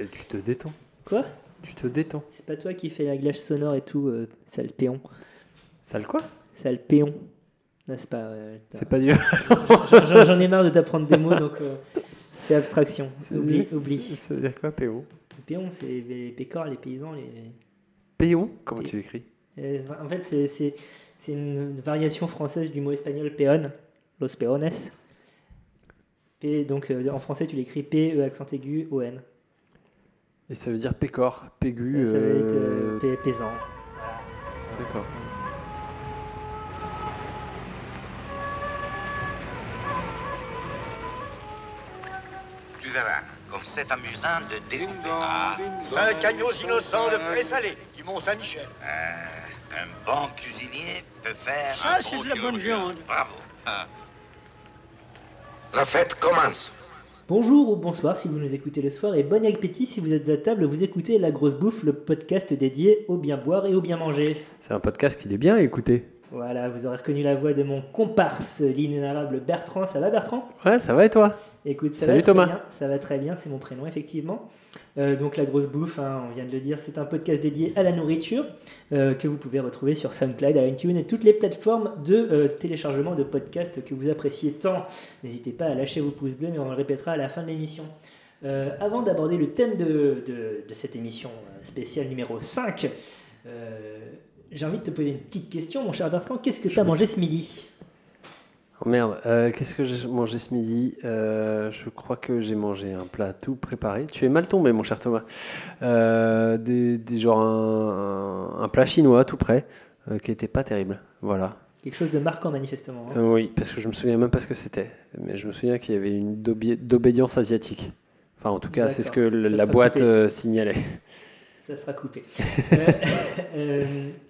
Et tu te détends. Quoi? Tu te détends. C'est pas toi qui fais la glace sonore et tout, euh, sale péon. Sale quoi? Sale péon. Non, c'est pas. euh, C'est pas du. J'en j'en- j'en ai marre de t'apprendre des mots, donc euh, fais abstraction. C'est- Oublie, oublie. Ça veut dire quoi, Péon? Les péons, c'est les pécores, les paysans, les. Péon? Comment tu écris? Euh, en fait, c'est- c'est c'est une variation française du mot espagnol peón, los peones. Et donc, euh, en français, tu l'écris P, E, accent aigu, O, N. Et ça veut dire pécor, pégu. ça euh, euh. D'accord. Tu verras, comme c'est amusant de découper. Ah, Cinq agneaux innocents de présalé du Mont-Saint-Michel. un bon cuisinier peut faire Ça, un c'est bon de la bonne viande. Bravo. Ah. La fête commence. Bonjour ou bonsoir si vous nous écoutez le soir et bon appétit si vous êtes à table, vous écoutez La Grosse Bouffe, le podcast dédié au bien boire et au bien manger. C'est un podcast qu'il est bien à écouter. Voilà, vous aurez reconnu la voix de mon comparse, l'inénarrable Bertrand. Ça va Bertrand? Ouais, ça va et toi? Écoute, ça Salut va Thomas. bien, ça va très bien, c'est mon prénom effectivement. Euh, donc la grosse bouffe, hein, on vient de le dire, c'est un podcast dédié à la nourriture euh, que vous pouvez retrouver sur SoundCloud, iTunes et toutes les plateformes de euh, téléchargement de podcasts que vous appréciez tant. N'hésitez pas à lâcher vos pouces bleus, mais on le répétera à la fin de l'émission. Avant d'aborder le thème de, de- de cette émission spéciale numéro 5, euh, j'ai envie de te poser une petite question, mon cher Bertrand. Qu'est-ce que tu as mangé ce midi? Oh merde, euh, qu'est-ce que j'ai mangé ce midi Euh, Je crois que j'ai mangé un plat tout préparé. Tu es mal tombé, mon cher Thomas. Euh, des, des- genre un, un- un plat chinois tout prêt, qui était pas terrible. Voilà. Quelque chose de marquant manifestement. hein. Oui, parce que je me souviens même pas ce que c'était. Mais je me souviens qu'il y avait une d'obé- d'obédience asiatique. Enfin, en tout cas, c'est ce que la boîte signalait. Ça sera coupé.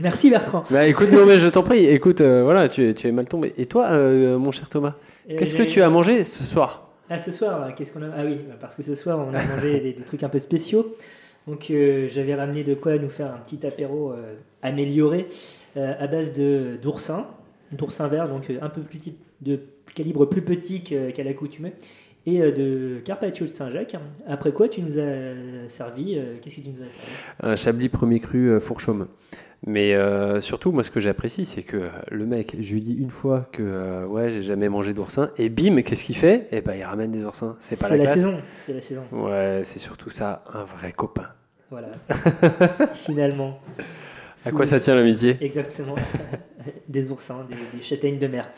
Merci Bertrand. Bah écoute, non mais je t'en prie, écoute, euh, voilà, tu es, tu es mal tombé. Et toi, euh, mon cher Thomas, qu'est-ce que tu as mangé ce soir? Ah, ce soir, qu'est-ce qu'on a? Ah oui, parce que ce soir, on a mangé des, des trucs un peu spéciaux. Donc, euh, j'avais ramené de quoi nous faire un petit apéro euh, amélioré euh, à base de d'oursin, d'oursin vert, donc euh, un peu plus type, de calibre plus petit qu'à l'accoutumée, et euh, de carpaccio de Saint-Jacques. Après quoi, tu nous as servi euh, Qu'est-ce que tu nous as servi? Un chablis premier cru euh, fourchaume. Mais euh, surtout, moi, ce que j'apprécie, c'est que le mec, je lui dis une fois que euh, ouais, j'ai jamais mangé d'oursin, et bim, qu'est-ce qu'il fait? Eh ben, il ramène des oursins. C'est pas la, la classe. saison. C'est la saison. Ouais, c'est surtout ça, un vrai copain. Voilà. Finalement. À quoi ça tient l'amitié? Exactement. des oursins, des, des châtaignes de mer.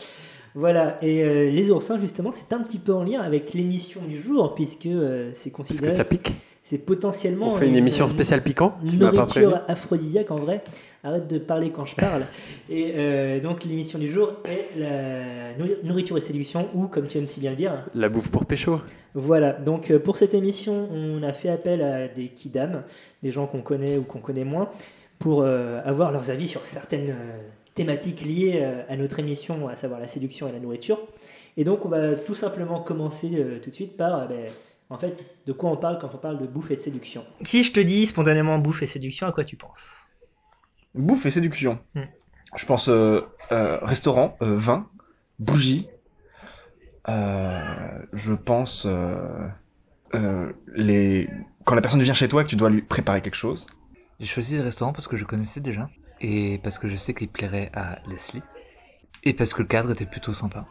Voilà, et euh, les oursins, justement, c'est un petit peu en lien avec l'émission du jour, puisque euh, c'est Parce considéré. que ça pique. C'est potentiellement. On fait une émission spéciale piquant Tu m'as pas prévenu aphrodisiaque en vrai. Arrête de parler quand je parle. et euh, donc, l'émission du jour est la nourri- nourriture et séduction, ou comme tu aimes si bien le dire. La bouffe pour pécho. Voilà, donc euh, pour cette émission, on a fait appel à des kidam, des gens qu'on connaît ou qu'on connaît moins, pour euh, avoir leurs avis sur certaines euh, thématiques liées euh, à notre émission, à savoir la séduction et la nourriture. Et donc on va tout simplement commencer euh, tout de suite par, euh, ben, en fait, de quoi on parle quand on parle de bouffe et de séduction. Si je te dis spontanément bouffe et séduction, à quoi tu penses? Bouffe et séduction. Hmm. Je pense euh, euh, restaurant, euh, vin, bougie. Euh, je pense euh, euh, les quand la personne vient chez toi et que tu dois lui préparer quelque chose. J'ai choisi le restaurant parce que je connaissais déjà et parce que je sais qu'il plairait à Leslie et parce que le cadre était plutôt sympa.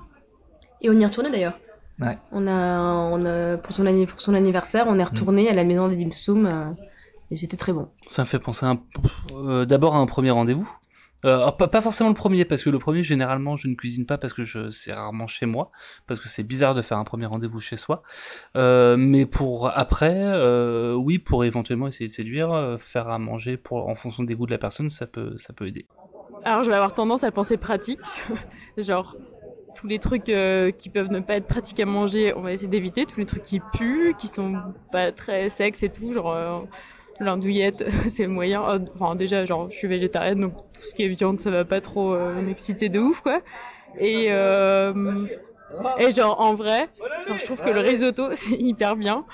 Et on y est retourné d'ailleurs. Ouais. On a, on a pour, son anni- pour son anniversaire, on est retourné à la maison des dim sum euh, et c'était très bon. Ça me fait penser euh, d'abord à un premier rendez-vous. Euh, alors, pas, pas forcément le premier, parce que le premier, généralement, je ne cuisine pas parce que je c'est rarement chez moi, parce que c'est bizarre de faire un premier rendez-vous chez soi. Euh, mais pour après, euh, oui, pour éventuellement essayer de séduire, euh, faire à manger pour en fonction des goûts de la personne, ça peut ça peut aider. Alors, je vais avoir tendance à penser pratique. Genre, tous les trucs euh, qui peuvent ne pas être pratiques à manger, on va essayer d'éviter. Tous les trucs qui puent, qui sont pas très sexe et tout, genre euh, l'andouillette, c'est le moyen. Euh, Enfin, déjà, genre, je suis végétarienne, donc tout ce qui est viande, ça va pas trop euh, m'exciter de ouf, quoi. Et, euh, et genre, en vrai, je trouve que le risotto, c'est hyper bien.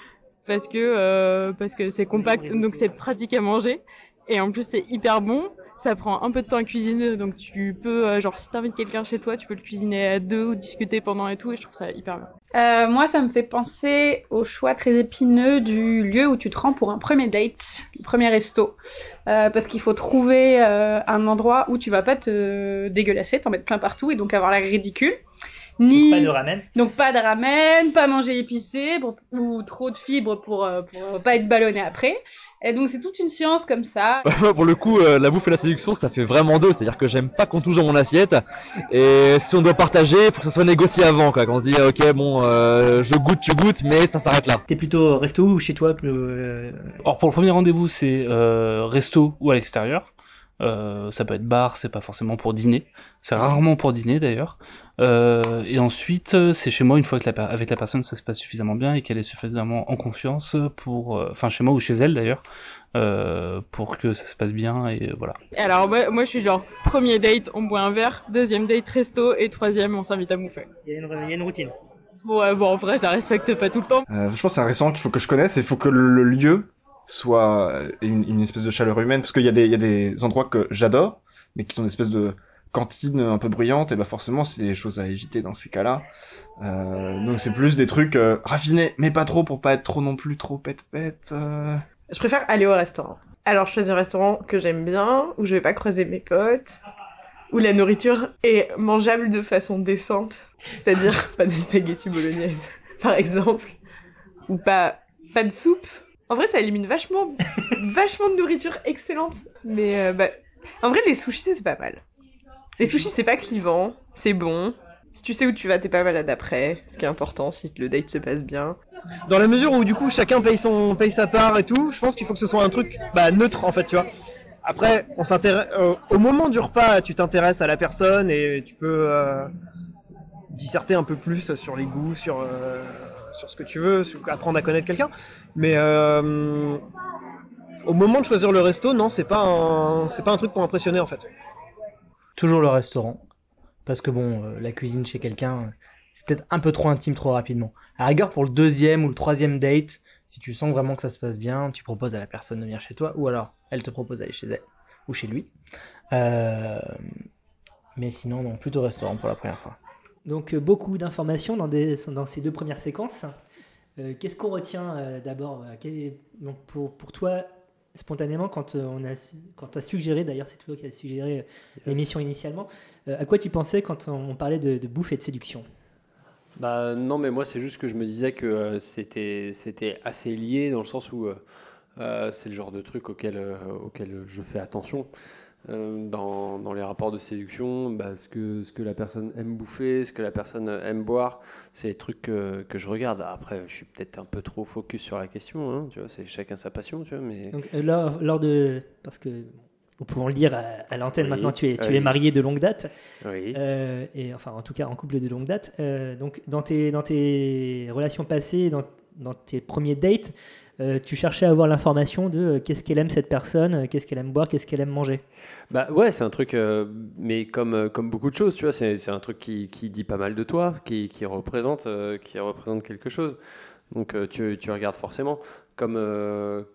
Parce que, euh, parce que c'est compact, donc c'est pratique à manger. Et en plus, c'est hyper bon. Ça prend un peu de temps à cuisiner, donc tu peux, euh, genre, si t'invites quelqu'un chez toi, tu peux le cuisiner à deux ou discuter pendant et tout, et je trouve ça hyper bien. Euh, moi, ça me fait penser au choix très épineux du lieu où tu te rends pour un premier date, le premier resto. Euh, parce qu'il faut trouver euh, un endroit où tu vas pas te dégueulasser, t'en mettre plein partout et donc avoir l'air ridicule. Ni... Pas de ramen. Donc pas de ramen, pas manger épicé pour- ou trop de fibres pour, euh, pour pas être ballonné après. Et donc c'est toute une science comme ça. Moi, pour le coup, euh, la bouffe et la séduction, ça fait vraiment deux. C'est-à-dire que j'aime pas qu'on touche dans mon assiette. Et si on doit partager, il faut que ça soit négocié avant, quoi. Qu'on se dit, ok, bon, euh, je goûte, tu goûtes, mais ça s'arrête là. T'es plutôt resto ou chez toi euh, Or pour le premier rendez-vous, c'est euh, resto ou à l'extérieur. Euh, ça peut être bar, c'est pas forcément pour dîner. C'est rarement pour dîner d'ailleurs. Euh, et ensuite, euh, c'est chez moi une fois que la, avec la personne ça se passe suffisamment bien et qu'elle est suffisamment en confiance pour, euh, enfin chez moi ou chez elle d'ailleurs, euh, pour que ça se passe bien et voilà. Alors moi, moi, je suis genre, premier date, on boit un verre, deuxième date, resto, et troisième, on s'invite à bouffer. Il y, a une- il y a une routine. Ouais, bon, en vrai, je la respecte pas tout le temps. Euh, je pense que c'est un restaurant qu'il faut que je connaisse et il faut que le, lieu soit une, une espèce de chaleur humaine parce qu'il y a des il y a des endroits que j'adore mais qui sont des espèces de cantines un peu bruyantes et bah forcément c'est des choses à éviter dans ces cas-là. Euh, donc c'est plus des trucs euh, raffinés mais pas trop pour pas être trop non plus trop pète pète. euh. Je préfère aller au restaurant. Alors je choisis un restaurant que j'aime bien, où je vais pas croiser mes potes, où la nourriture est mangeable de façon décente, c'est-à-dire pas des spaghettis bolognaise, par exemple, ou pas pas de soupe. En vrai, ça élimine vachement vachement de nourriture excellente, mais euh, bah, en vrai les sushis c'est pas mal. Les sushis c'est pas clivant, c'est bon. Si tu sais où tu vas, t'es pas malade après, ce qui est important si le date se passe bien. Dans la mesure où du coup chacun paye son paye sa part et tout, je pense qu'il faut que ce soit un truc bah, neutre en fait, tu vois. Après, on s'intéresse euh, au moment du repas, tu t'intéresses à la personne et tu peux euh, disserter un peu plus sur les goûts, sur euh, sur ce que tu veux, apprendre à connaître quelqu'un. Mais au moment de choisir le resto, non, c'est pas c'est pas un truc pour impressionner en fait. Toujours le restaurant. Parce que bon, euh, la cuisine chez quelqu'un, euh, c'est peut-être un peu trop intime trop rapidement. À rigueur, pour le deuxième ou le troisième date, si tu sens vraiment que ça se passe bien, tu proposes à la personne de venir chez toi, ou alors elle te propose d'aller chez elle, ou chez lui. Euh, Mais sinon, non, plutôt restaurant pour la première fois. Donc beaucoup d'informations dans, ces deux premières séquences. Qu'est-ce qu'on retient d'abord? Pour, pour toi, spontanément, quand euh, on a quand as suggéré, d'ailleurs c'est toi qui as suggéré euh, Yes. l'émission initialement, euh, à quoi tu pensais quand on, parlait de, de bouffe et de séduction? Bah non, mais moi c'est juste que je me disais que euh, c'était c'était assez lié dans le sens où euh, c'est le genre de truc auquel auquel je fais attention Euh, dans, dans les rapports de séduction. Bah, ce que ce que la personne aime bouffer, ce que la personne aime boire, c'est des trucs que, que je regarde. Après, je suis peut-être un peu trop focus sur la question. Hein, tu vois, c'est chacun sa passion, tu vois. Mais Donc, euh, lors, lors de. Parce que nous pouvons le dire à, à l'antenne Oui, maintenant, tu es, tu es marié de longue date. Oui. Euh, et enfin, en tout cas, en couple de longue date. Donc, dans tes, dans tes relations passées, dans, dans tes premiers dates, euh, tu cherchais à avoir l'information de euh, qu'est-ce qu'elle aime cette personne, euh, qu'est-ce qu'elle aime boire, qu'est-ce qu'elle aime manger. Bah ouais, c'est un truc, mais comme, comme beaucoup de choses, tu vois, c'est un truc qui, qui dit pas mal de toi, qui, qui, représente, qui représente quelque chose. Donc tu, tu regardes forcément, comme,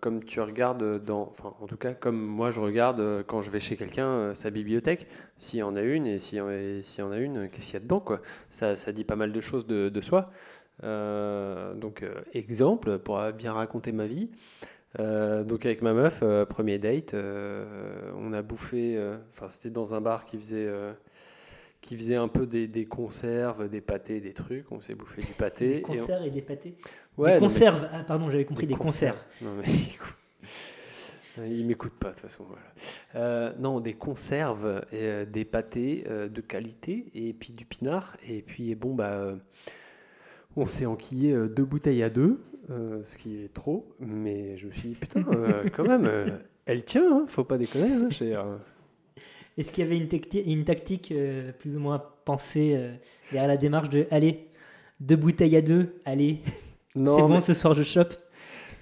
comme tu regardes dans, enfin en tout cas comme moi je regarde quand je vais chez quelqu'un sa bibliothèque, s'il y en a une et s'il y, en- a une, qu'est-ce qu'il y a dedans quoi. Ça, ça dit pas mal de choses de, de soi. Euh, donc euh, exemple pour bien raconter ma vie. Euh, donc avec ma meuf, euh, premier date, euh, on a bouffé, enfin c'était dans un bar qui faisait, qui faisait un peu des, des conserves, des pâtés, des trucs, on s'est bouffé du pâté. Des et on- conserves et, des pâtés Ouais, Des mais- conserves Ah, pardon, j'avais compris des conserves. Non mais écoute. Il m'écoute pas de toute façon. Voilà. Non, des conserves, et, des pâtés de qualité et puis du pinard. Et puis bon, bah, on s'est enquillé euh, deux bouteilles à deux, euh, ce qui est trop. Mais je me suis dit, putain, euh, quand même, euh, elle tient, hein, faut pas déconner. hein, Est-ce qu'il y avait une, tacti- une tactique plus ou moins pensée derrière la démarche de allez, deux bouteilles à deux, allez, Non, c'est bon, mais- ce soir je chope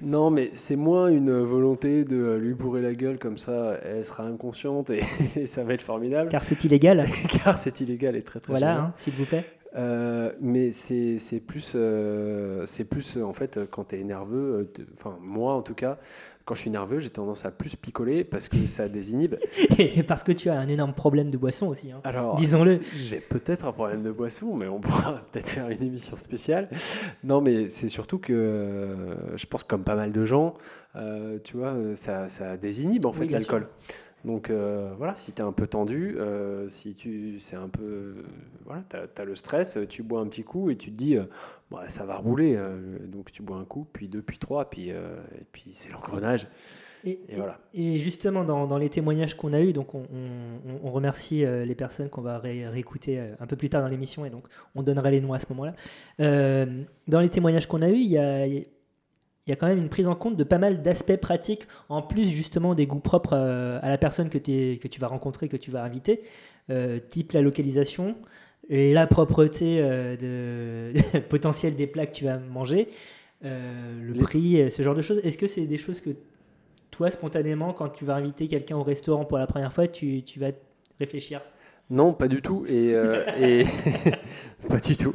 Non, mais c'est moins une volonté de lui bourrer la gueule comme ça, elle sera inconsciente et, et ça va être formidable. Car c'est illégal. Car c'est illégal et très très Voilà, hein, s'il vous plaît. Euh, mais c'est plus, euh, c'est plus euh, en fait euh, quand tu es nerveux, euh, enfin moi en tout cas, quand je suis nerveux, j'ai tendance à plus picoler parce que ça désinhibe. Et parce que tu as un énorme problème de boisson aussi. hein. Alors, Disons-le. J'ai peut-être un problème de boisson, mais on pourra peut-être faire une émission spéciale. Non, mais c'est surtout que euh, je pense, comme pas mal de gens, euh, tu vois, euh, ça, ça désinhibe en fait Oui, l'alcool. Donc euh, voilà, si tu es un peu tendu, euh, si tu c'est un peu euh, voilà, tu as, le stress, tu bois un petit coup et tu te dis Bon, ça va rouler. donc tu bois un coup, puis deux, puis trois, puis et puis c'est l'engrenage. Et, Et voilà. Et justement, dans, dans les témoignages qu'on a eus, donc on, on- on remercie les personnes qu'on va ré- réécouter un peu plus tard dans l'émission, et donc on donnera les noms à ce moment-là. Dans les témoignages qu'on a eus, il y a, il y a quand même une prise en compte de pas mal d'aspects pratiques, en plus justement des goûts propres euh, à la personne que, tu vas rencontrer, que tu vas inviter, euh, type la localisation, et la propreté euh, de, potentielle des plats que tu vas manger, euh, le Les- prix, ce genre de choses. Est-ce que c'est des choses que toi, spontanément, quand tu vas inviter quelqu'un au restaurant pour la première fois, tu, tu vas réfléchir? Non, pas du tout. Et, euh, et- pas du tout.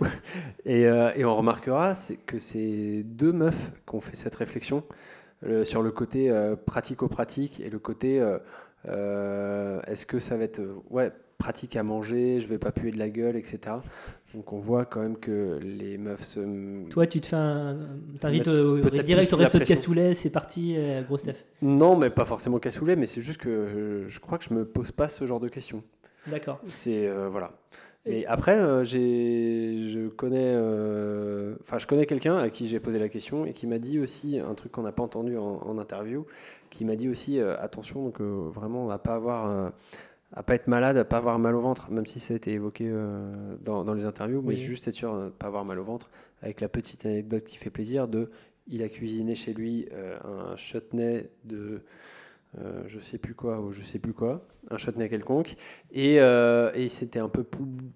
Et, euh, et on remarquera c'est que c'est deux meufs qui ont fait cette réflexion euh, sur le côté euh, pratico-pratique et le côté euh, euh, est-ce que ça va être ouais, pratique à manger, je vais pas puer de la gueule, etc. Donc on voit quand même que les meufs se. Toi, tu te fais un. T'invites au- direct au resto de cassoulet, c'est parti, euh, gros stuff. Non, mais pas forcément cassoulet, mais c'est juste que je crois que je me pose pas ce genre de questions. D'accord. C'est euh, voilà. Et après, euh, j'ai, je connais, euh, enfin, je connais quelqu'un à qui j'ai posé la question et qui m'a dit aussi un truc qu'on n'a pas entendu en, en interview, qui m'a dit aussi attention, donc vraiment à pas avoir, à pas être malade, à pas avoir mal au ventre, même si ça a été évoqué dans, dans les interviews, mais Oui. juste être sûr de pas avoir mal au ventre, avec la petite anecdote qui fait plaisir de, il a cuisiné chez lui un chutney de euh, je sais plus quoi ou je sais plus quoi, un chutney quelconque, et, euh, et il s'était un peu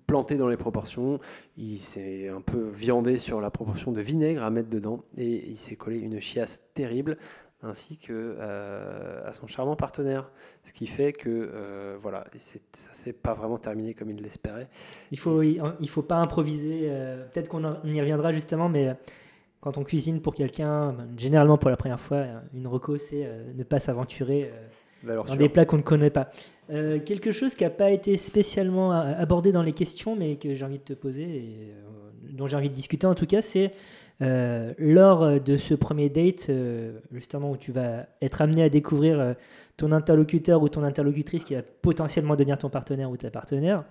planté dans les proportions, il s'est un peu viandé sur la proportion de vinaigre à mettre dedans, et il s'est collé une chiasse terrible, ainsi que euh, à son charmant partenaire, ce qui fait que voilà, ça s'est pas vraiment terminé comme il l'espérait. Il faut, il, faut pas improviser. Peut-être qu'on y reviendra justement, mais quand on cuisine pour quelqu'un, ben, généralement pour la première fois, euh, une reco, c'est euh, ne pas s'aventurer euh, dans des plats qu'on ne connaît pas. Euh, quelque chose qui n'a pas été spécialement abordé dans les questions, mais que j'ai envie de te poser, et dont j'ai envie de discuter en tout cas, c'est lors de ce premier date, justement où tu vas être amené à découvrir ton interlocuteur ou ton interlocutrice qui va potentiellement devenir ton partenaire ou ta partenaire,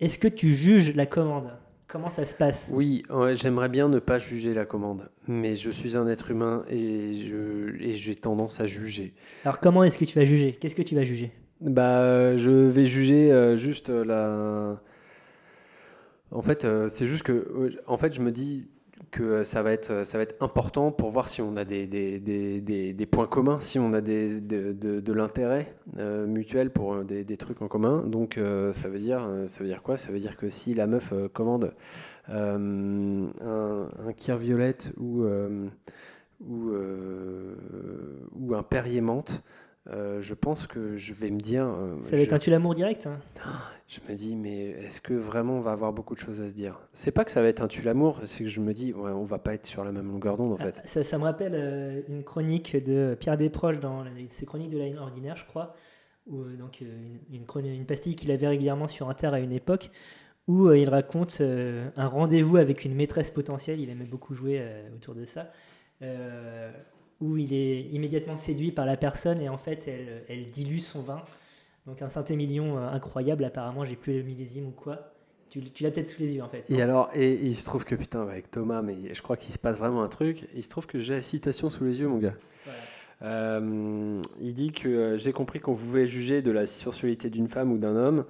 est-ce que tu juges la commande? Comment ça se passe? Oui, ouais, j'aimerais bien ne pas juger la commande, mais je suis un être humain et je et j'ai tendance à juger. Alors comment est-ce que tu vas juger? Qu'est-ce que tu vas juger? Bah, je vais juger euh, juste la. En fait, euh, c'est juste que, en fait, je me dis que euh, ça va être, ça va être important pour voir si on a des, des, des, des, points communs, si on a des, de, de, de l'intérêt euh, mutuel pour euh, des, trucs en commun. Donc, euh, ça veut dire, euh, ça veut dire quoi? Ça veut dire que si la meuf euh, commande euh, un, un kir violette ou euh, ou, euh, ou un Perrier menthe, euh, je pense que je vais me dire. euh, Ça va je- être un tue l'amour direct hein je me dis, mais est-ce que vraiment on va avoir beaucoup de choses à se dire? C'est pas que ça va être un tue l'amour, c'est que je me dis, ouais, on va pas être sur la même longueur d'onde en fait. Ça, ça me rappelle euh, une chronique de Pierre Desproges dans ses chroniques de la ligne ordinaire, je crois, où, donc, une, une, une pastille qu'il avait régulièrement sur Inter à une époque, où il raconte un rendez-vous avec une maîtresse potentielle, il aimait beaucoup jouer autour de ça, où il est immédiatement séduit par la personne et en fait elle, elle dilue son vin. Donc un Saint-Émilion euh, incroyable, apparemment j'ai plus le millésime ou quoi. Tu, tu l'as peut-être sous les yeux en fait. Et alors, et, il se trouve que putain, avec Thomas, mais je crois qu'il se passe vraiment un truc. Il se trouve que j'ai la citation sous les yeux, mon gars. Euh, il dit que euh, j'ai compris qu'on pouvait juger de la sensualité d'une femme ou d'un homme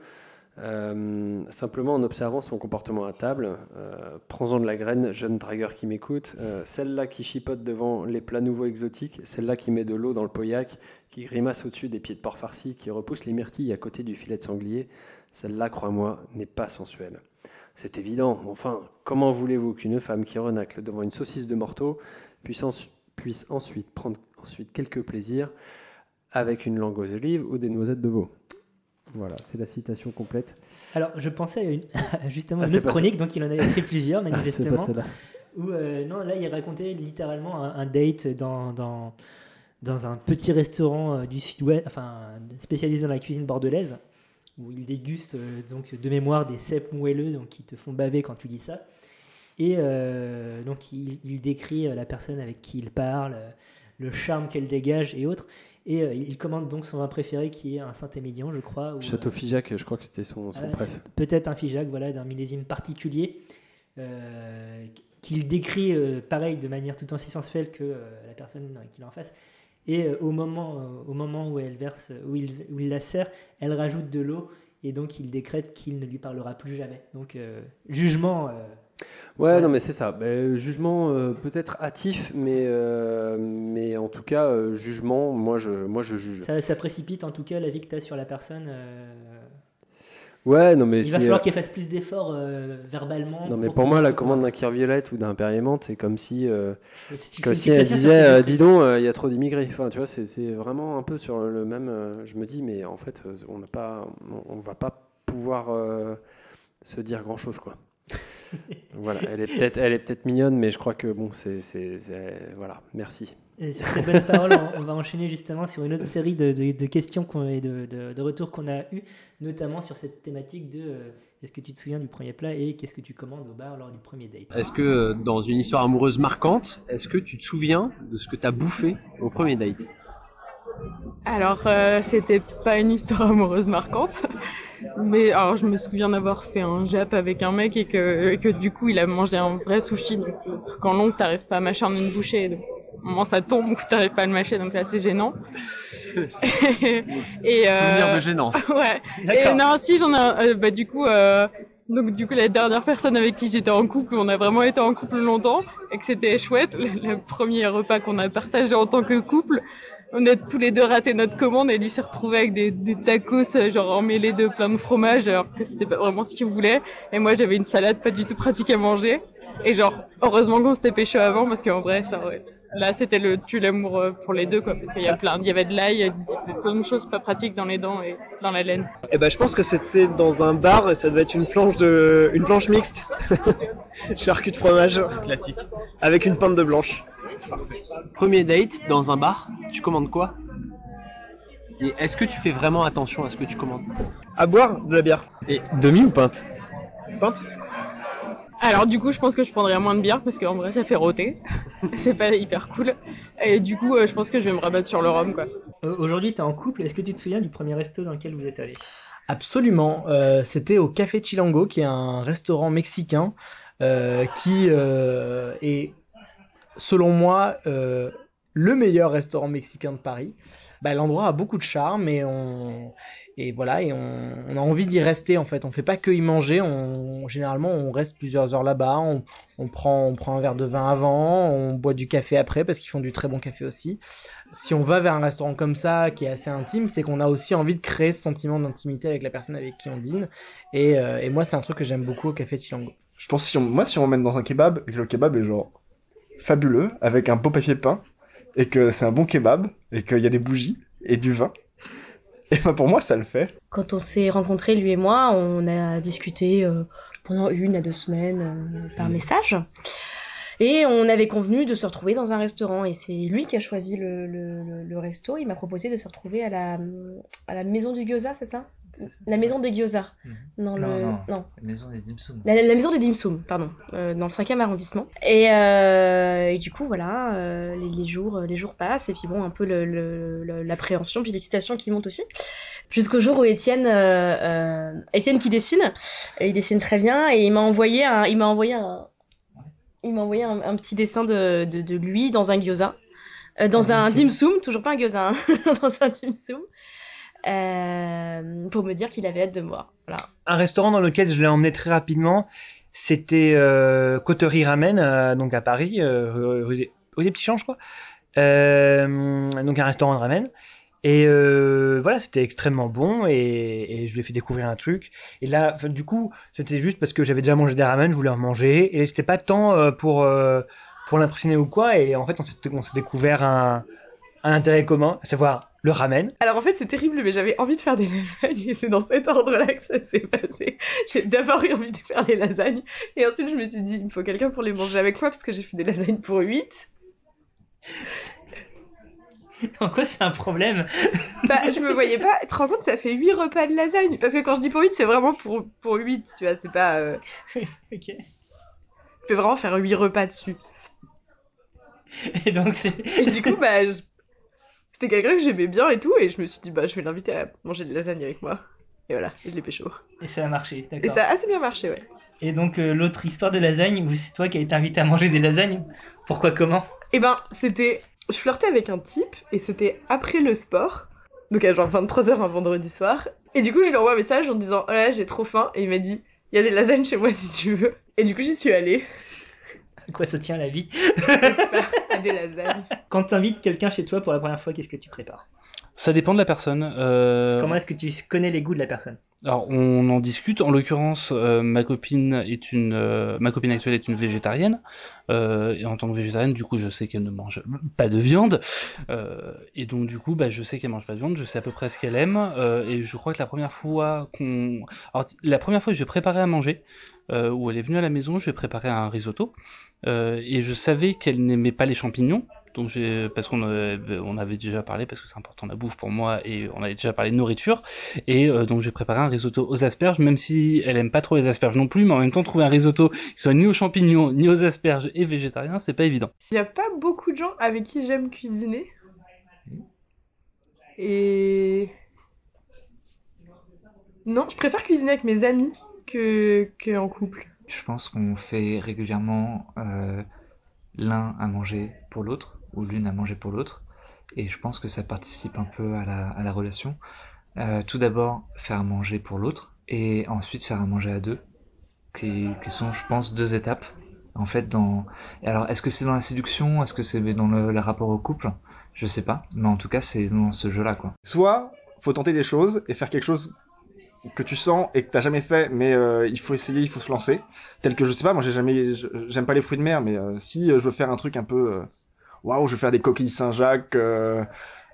euh, simplement en observant son comportement à table. Euh, Prends-en de la graine, jeune dragueur qui m'écoute. Euh, celle-là qui chipote devant les plats nouveaux exotiques, celle-là qui met de l'eau dans le pauillac, qui grimace au-dessus des pieds de porc farcis, qui repousse les myrtilles à côté du filet de sanglier, celle-là, crois-moi, n'est pas sensuelle. C'est évident. Enfin, comment voulez-vous qu'une femme qui renacle devant une saucisse de morteau puisse ensuite prendre ensuite quelques plaisirs avec une langue aux olives ou des noisettes de veau? Voilà, c'est la citation complète. Alors, je pensais à une, justement Ah, une autre pas ça. chronique, donc il en avait écrit plusieurs, Ah, manifestement. pas celle-là. Où, euh, non, là, il racontait littéralement un, un date dans, dans, dans un petit restaurant euh, du sud-ouest, enfin, spécialisé dans la cuisine bordelaise, où il déguste euh, donc de mémoire des cèpes moelleux donc, qui te font baver quand tu lis ça. Et euh, donc, il, il décrit la personne avec qui il parle, le charme qu'elle dégage et autres. Et euh, il commande donc son vin préféré qui est un Saint-Émilion, je crois. Château euh, Figeac, je crois que c'était son, son préf. Peut-être un Figeac, voilà, d'un millésime particulier, euh, qu'il décrit pareil de manière tout aussi sensuelle que la personne qui l'a en face. Et au, moment, au moment où elle verse, où il, où il la sert, elle rajoute de l'eau et donc il décrète qu'il ne lui parlera plus jamais. Donc euh, jugement. euh, Ouais, non, mais c'est ça. Ben, jugement euh, peut-être hâtif, mais, euh, mais en tout cas, euh, jugement, moi je, moi je juge. ça, ça précipite en tout cas la vie que tu as sur la personne. Ouais, non, mais il va falloir qu'elle fasse plus d'efforts verbalement. Non, mais pour moi, la commande d'un cuir violette ou d'un périmente, c'est comme si, comme si elle disait, dis donc, il y a trop d'immigrés. Enfin, tu vois, c'est vraiment un peu sur le même. je me dis, mais en fait, on n'a pas, on, on va pas pouvoir se dire grand chose, quoi. voilà, elle est peut-être, elle est peut-être mignonne, mais je crois que bon, c'est, c'est, c'est- voilà, merci. Et sur ces bonnes paroles, on, on va enchaîner justement sur une autre série de, de- de questions qu'on- et de, de- de retours qu'on a eu, notamment sur cette thématique de euh, est-ce que tu te souviens du premier plat et qu'est-ce que tu commandes au bar lors du premier date? Est-ce que dans une histoire amoureuse marquante, est-ce que tu te souviens de ce que t'as bouffé au premier date? Alors, euh, c'était pas une histoire amoureuse marquante, mais alors je me souviens d'avoir fait un jap avec un mec et que, et que du coup il a mangé un vrai sushi, donc le truc en long que t'arrives pas à mâcher en une bouchée, donc au moment ça tombe ou que t'arrives pas à le mâcher, donc c'est assez gênant. et euh, Souvenir de gênance. Ouais. Et non, si j'en ai, euh, bah du coup. Euh, donc du coup la dernière personne avec qui j'étais en couple, on a vraiment été en couple longtemps et que c'était chouette. Le, le premier repas qu'on a partagé en tant que couple, on a tous les deux raté notre commande et lui s'est retrouvé avec des, tacos euh, genre emmêlés de plein de fromage alors que c'était pas vraiment ce qu'il voulait. Et moi j'avais une salade pas du tout pratique à manger. Et genre heureusement qu'on s'était pécho avant parce qu'en vrai ça aurait... Là c'était le tue l'amour euh, pour les deux quoi parce qu'il y a plein, il y avait de l'ail, il y avait plein de choses pas pratiques dans les dents et dans la laine. Eh ben, je pense que c'était dans un bar et ça devait être une planche de, une planche mixte. Charcut de fromage. Classique. Avec une pinte de blanche. Premier date dans un bar, tu commandes quoi? Et est-ce que tu fais vraiment attention à ce que tu commandes? À boire de la bière. Et demi ou pinte? Pinte Alors du coup, je pense que je prendrais moins de bière parce qu'en vrai, ça fait rôter. c'est pas hyper cool. Et du coup, euh, je pense que je vais me rabattre sur le rhum, quoi. Euh, Aujourd'hui, tu es en couple, est-ce que tu te souviens du premier resto dans lequel vous êtes allé Absolument. Euh, C'était au Café Chilango, qui est un restaurant mexicain euh, qui euh, est, selon moi, euh, le meilleur restaurant mexicain de Paris. Bah, L'endroit a beaucoup de charme et on et voilà et on, a envie d'y rester en fait. On fait pas que y manger. On généralement on reste plusieurs heures là-bas. On, prend on prend un verre de vin avant. On boit du café après parce qu'ils font du très bon café aussi. Si on va vers un restaurant comme ça qui est assez intime, c'est qu'on a aussi envie de créer ce sentiment d'intimité avec la personne avec qui on dîne. Et, euh, et moi c'est un truc que j'aime beaucoup au Café Chilango. Je pense si on, moi, si on m'emmène dans un kebab le kebab est genre fabuleux, avec un beau papier peint, et que c'est un bon kebab, et qu'il y a des bougies et du vin, et ben pour moi, ça le fait. Quand on s'est rencontrés, lui et moi, on a discuté euh, pendant une à deux semaines euh, par message. Et on avait convenu de se retrouver dans un restaurant. Et c'est lui qui a choisi le, le, le- resto. Il m'a proposé de se retrouver à la, à la maison du gyoza, c'est ça? La maison des gyoza. Non, le... non, non, non. La maison des dim sum. La, la maison des dim sum, pardon, euh, dans le 5e arrondissement. Et, euh, et du coup, voilà, euh, les, les jours, les jours passent, et puis bon, un peu le- le- l'appréhension, puis l'excitation qui monte aussi. Jusqu'au jour où Étienne, euh, euh, Étienne qui dessine, euh, il dessine très bien, et il m'a envoyé un, il m'a envoyé un, il m'a envoyé un, un petit dessin de, de, de lui dans un gyoza, euh, dans un dim sum, toujours pas un gyoza, hein, dans un dim sum, euh, pour me dire qu'il avait hâte de me voir. Voilà. un restaurant dans lequel je l'ai emmené très rapidement, c'était euh, Coterie Ramen, donc à Paris, rue des, rue des Petits Champs, je crois. Donc un restaurant de ramen. Et euh, voilà, c'était extrêmement bon et, je lui ai fait découvrir un truc. Et là, du coup, c'était juste parce que j'avais déjà mangé des ramen, je voulais en manger. Et c'était pas tant euh, pour, euh, pour l'impressionner ou quoi. Et en fait, on s'est découvert un, un intérêt commun, à savoir le ramen. Alors en fait, c'est terrible, mais j'avais envie de faire des lasagnes et c'est dans cet ordre-là que ça s'est passé. J'ai d'abord eu envie de faire des lasagnes et ensuite je me suis dit, il me faut quelqu'un pour les manger avec moi parce que j'ai fait des lasagnes pour 8. En quoi c'est un problème Bah, je me voyais pas. Tu te rends compte, ça fait 8 repas de lasagne. Parce que quand je dis pour 8, c'est vraiment pour, pour 8, tu vois, c'est pas. euh, Ok. Je peux vraiment faire 8 repas dessus. Et donc c'est. Et du coup, bah, je- c'était quelqu'un que j'aimais bien et tout, et je me suis dit, bah, je vais l'inviter à manger des lasagnes avec moi. Et voilà, je l'ai pécho. Et ça a marché, d'accord. Et ça a assez bien marché, ouais. Et donc euh, l'autre histoire de lasagne, où c'est toi qui as été invité à manger des lasagnes? Pourquoi comment? Et ben, c'était. Je flirtais avec un type, et c'était après le sport. Donc à genre 23h un vendredi soir. Et du coup, je lui envoie un message en disant, oh là, j'ai trop faim. Et il m'a dit, il y a des lasagnes chez moi si tu veux. Et du coup, j'y suis allée. À quoi ça tient la vie? À des lasagnes. Quand tu invites quelqu'un chez toi pour la première fois, qu'est-ce que tu prépares? Ça dépend de la personne. euh, Comment est-ce que tu connais les goûts de la personne Alors, on en discute. En l'occurrence, euh, ma copine est une, euh, ma copine actuelle est une végétarienne. Euh, et en tant que végétarienne, du coup, je sais qu'elle ne mange pas de viande. Euh, et donc, du coup, bah, je sais qu'elle mange pas de viande. Je sais à peu près ce qu'elle aime. Euh, et je crois que la première fois qu'on, alors, la première fois que j'ai préparé à manger, euh, où elle est venue à la maison, j'ai préparé un risotto. Euh, et je savais qu'elle n'aimait pas les champignons. Donc j'ai parce qu'on avait, on avait déjà parlé parce que c'est important la bouffe pour moi et on avait déjà parlé de nourriture et euh, donc j'ai préparé un risotto aux asperges même si elle aime pas trop les asperges non plus mais en même temps trouver un risotto qui soit ni aux champignons ni aux asperges et végétarien c'est pas évident. Il n'y a pas beaucoup de gens avec qui j'aime cuisiner. Et. Non, je préfère cuisiner avec mes amis que, que en couple. Je pense qu'on fait régulièrement euh, l'un à manger pour l'autre ou l'une à manger pour l'autre. Et je pense que ça participe un peu à la, à la relation. Euh, tout d'abord, faire à manger pour l'autre et ensuite faire à manger à deux, qui, qui sont, je pense, deux étapes. En fait, dans. Alors, est-ce que c'est dans la séduction? Est-ce que c'est dans le, le rapport au couple? Je sais pas. Mais en tout cas, c'est dans ce jeu-là, quoi. Soit faut tenter des choses et faire quelque chose que tu sens et que t'as jamais fait, mais euh, il faut essayer, il faut se lancer. Tel que je sais pas, moi j'ai jamais, j'aime pas les fruits de mer, mais euh, si euh, je veux faire un truc un peu, euh, waouh, je veux faire des coquilles Saint-Jacques, euh,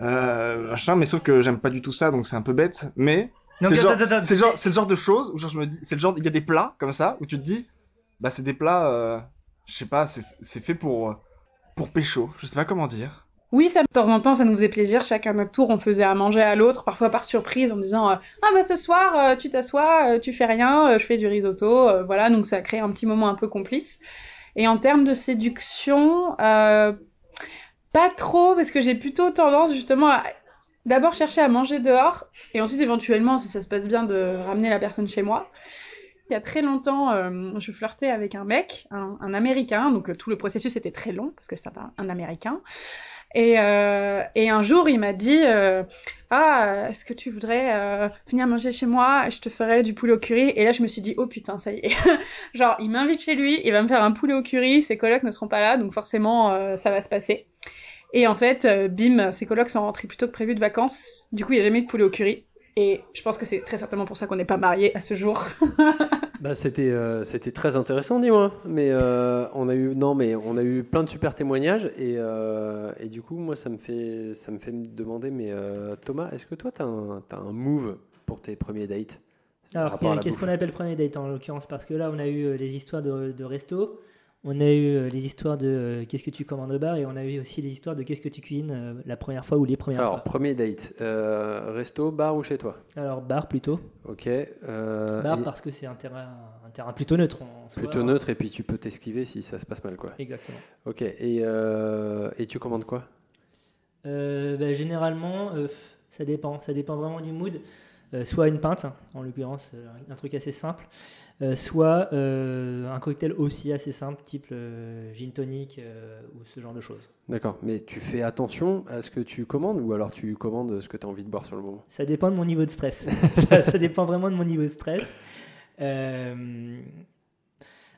euh, machin, mais sauf que j'aime pas du tout ça, donc c'est un peu bête. Mais Donc, c'est le genre, attends, attends, c'est le genre, c'est le genre de choses où genre, je me dis, c'est le genre, il y a des plats comme ça où tu te dis, bah c'est des plats, euh, je sais pas, c'est c'est fait pour pour pécho, je sais pas comment dire. Oui, ça, de temps en temps, ça nous faisait plaisir. Chacun notre tour, on faisait à manger à l'autre, parfois par surprise, en disant euh, Ah bah ce soir, euh, tu t'assois, euh, tu fais rien, euh, je fais du risotto. euh, voilà, donc ça crée un petit moment un peu complice. Et en termes de séduction, euh, pas trop, parce que j'ai plutôt tendance justement à d'abord chercher à manger dehors, et ensuite éventuellement, si ça se passe bien, de ramener la personne chez moi. Il y a très longtemps, euh, je flirtais avec un mec, un, Américain, donc euh, tout le processus était très long, parce que c'était un, Américain. Et, euh, et un jour, il m'a dit euh, Ah, est-ce que tu voudrais venir manger chez moi? Je te ferai du poulet au curry. Et là, je me suis dit Oh putain, ça y est. Genre, il m'invite chez lui, il va me faire un poulet au curry. Ses colocs ne seront pas là, donc forcément, ça va se passer. Et en fait, euh, bim, ses colocs sont rentrés plus tôt que prévu de vacances. Du coup, il n'y a jamais eu de poulet au curry. Et je pense que c'est très certainement pour ça qu'on n'est pas mariés à ce jour. Bah, c'était euh, c'était très intéressant, dis-moi. Mais euh, on a eu non, mais on a eu plein de super témoignages et, euh, et du coup, moi, ça me fait ça me fait me demander. Mais euh, Thomas, est-ce que toi, t'as un t'as un move pour tes premiers dates? Alors, qu'est-ce bouffe qu'on appelle premier date en l'occurrence? Parce que là, on a eu les histoires de, de resto, on a eu euh, les histoires de euh, qu'est-ce que tu commandes au bar, et on a eu aussi les histoires de qu'est-ce que tu cuisines euh, la première fois ou les premières Alors, fois. premier date, euh, resto, bar ou chez toi? Alors, bar plutôt. Ok. bar et- parce que c'est un terrain, un terrain plutôt neutre. en soi. Plutôt neutre et puis tu peux t'esquiver si ça se passe mal, quoi. Exactement. Ok. Et, et tu commandes quoi? Bah, généralement, ça dépend. Ça dépend vraiment du mood. Soit une pinte, en l'occurrence, un truc assez simple. Euh, soit euh, un cocktail aussi assez simple, type euh, gin tonic ou ce genre de choses. D'accord. Mais tu fais attention à ce que tu commandes ou alors tu commandes ce que tu as envie de boire sur le moment? Ça dépend de mon niveau de stress. ça, ça dépend vraiment de mon niveau de stress. Euh,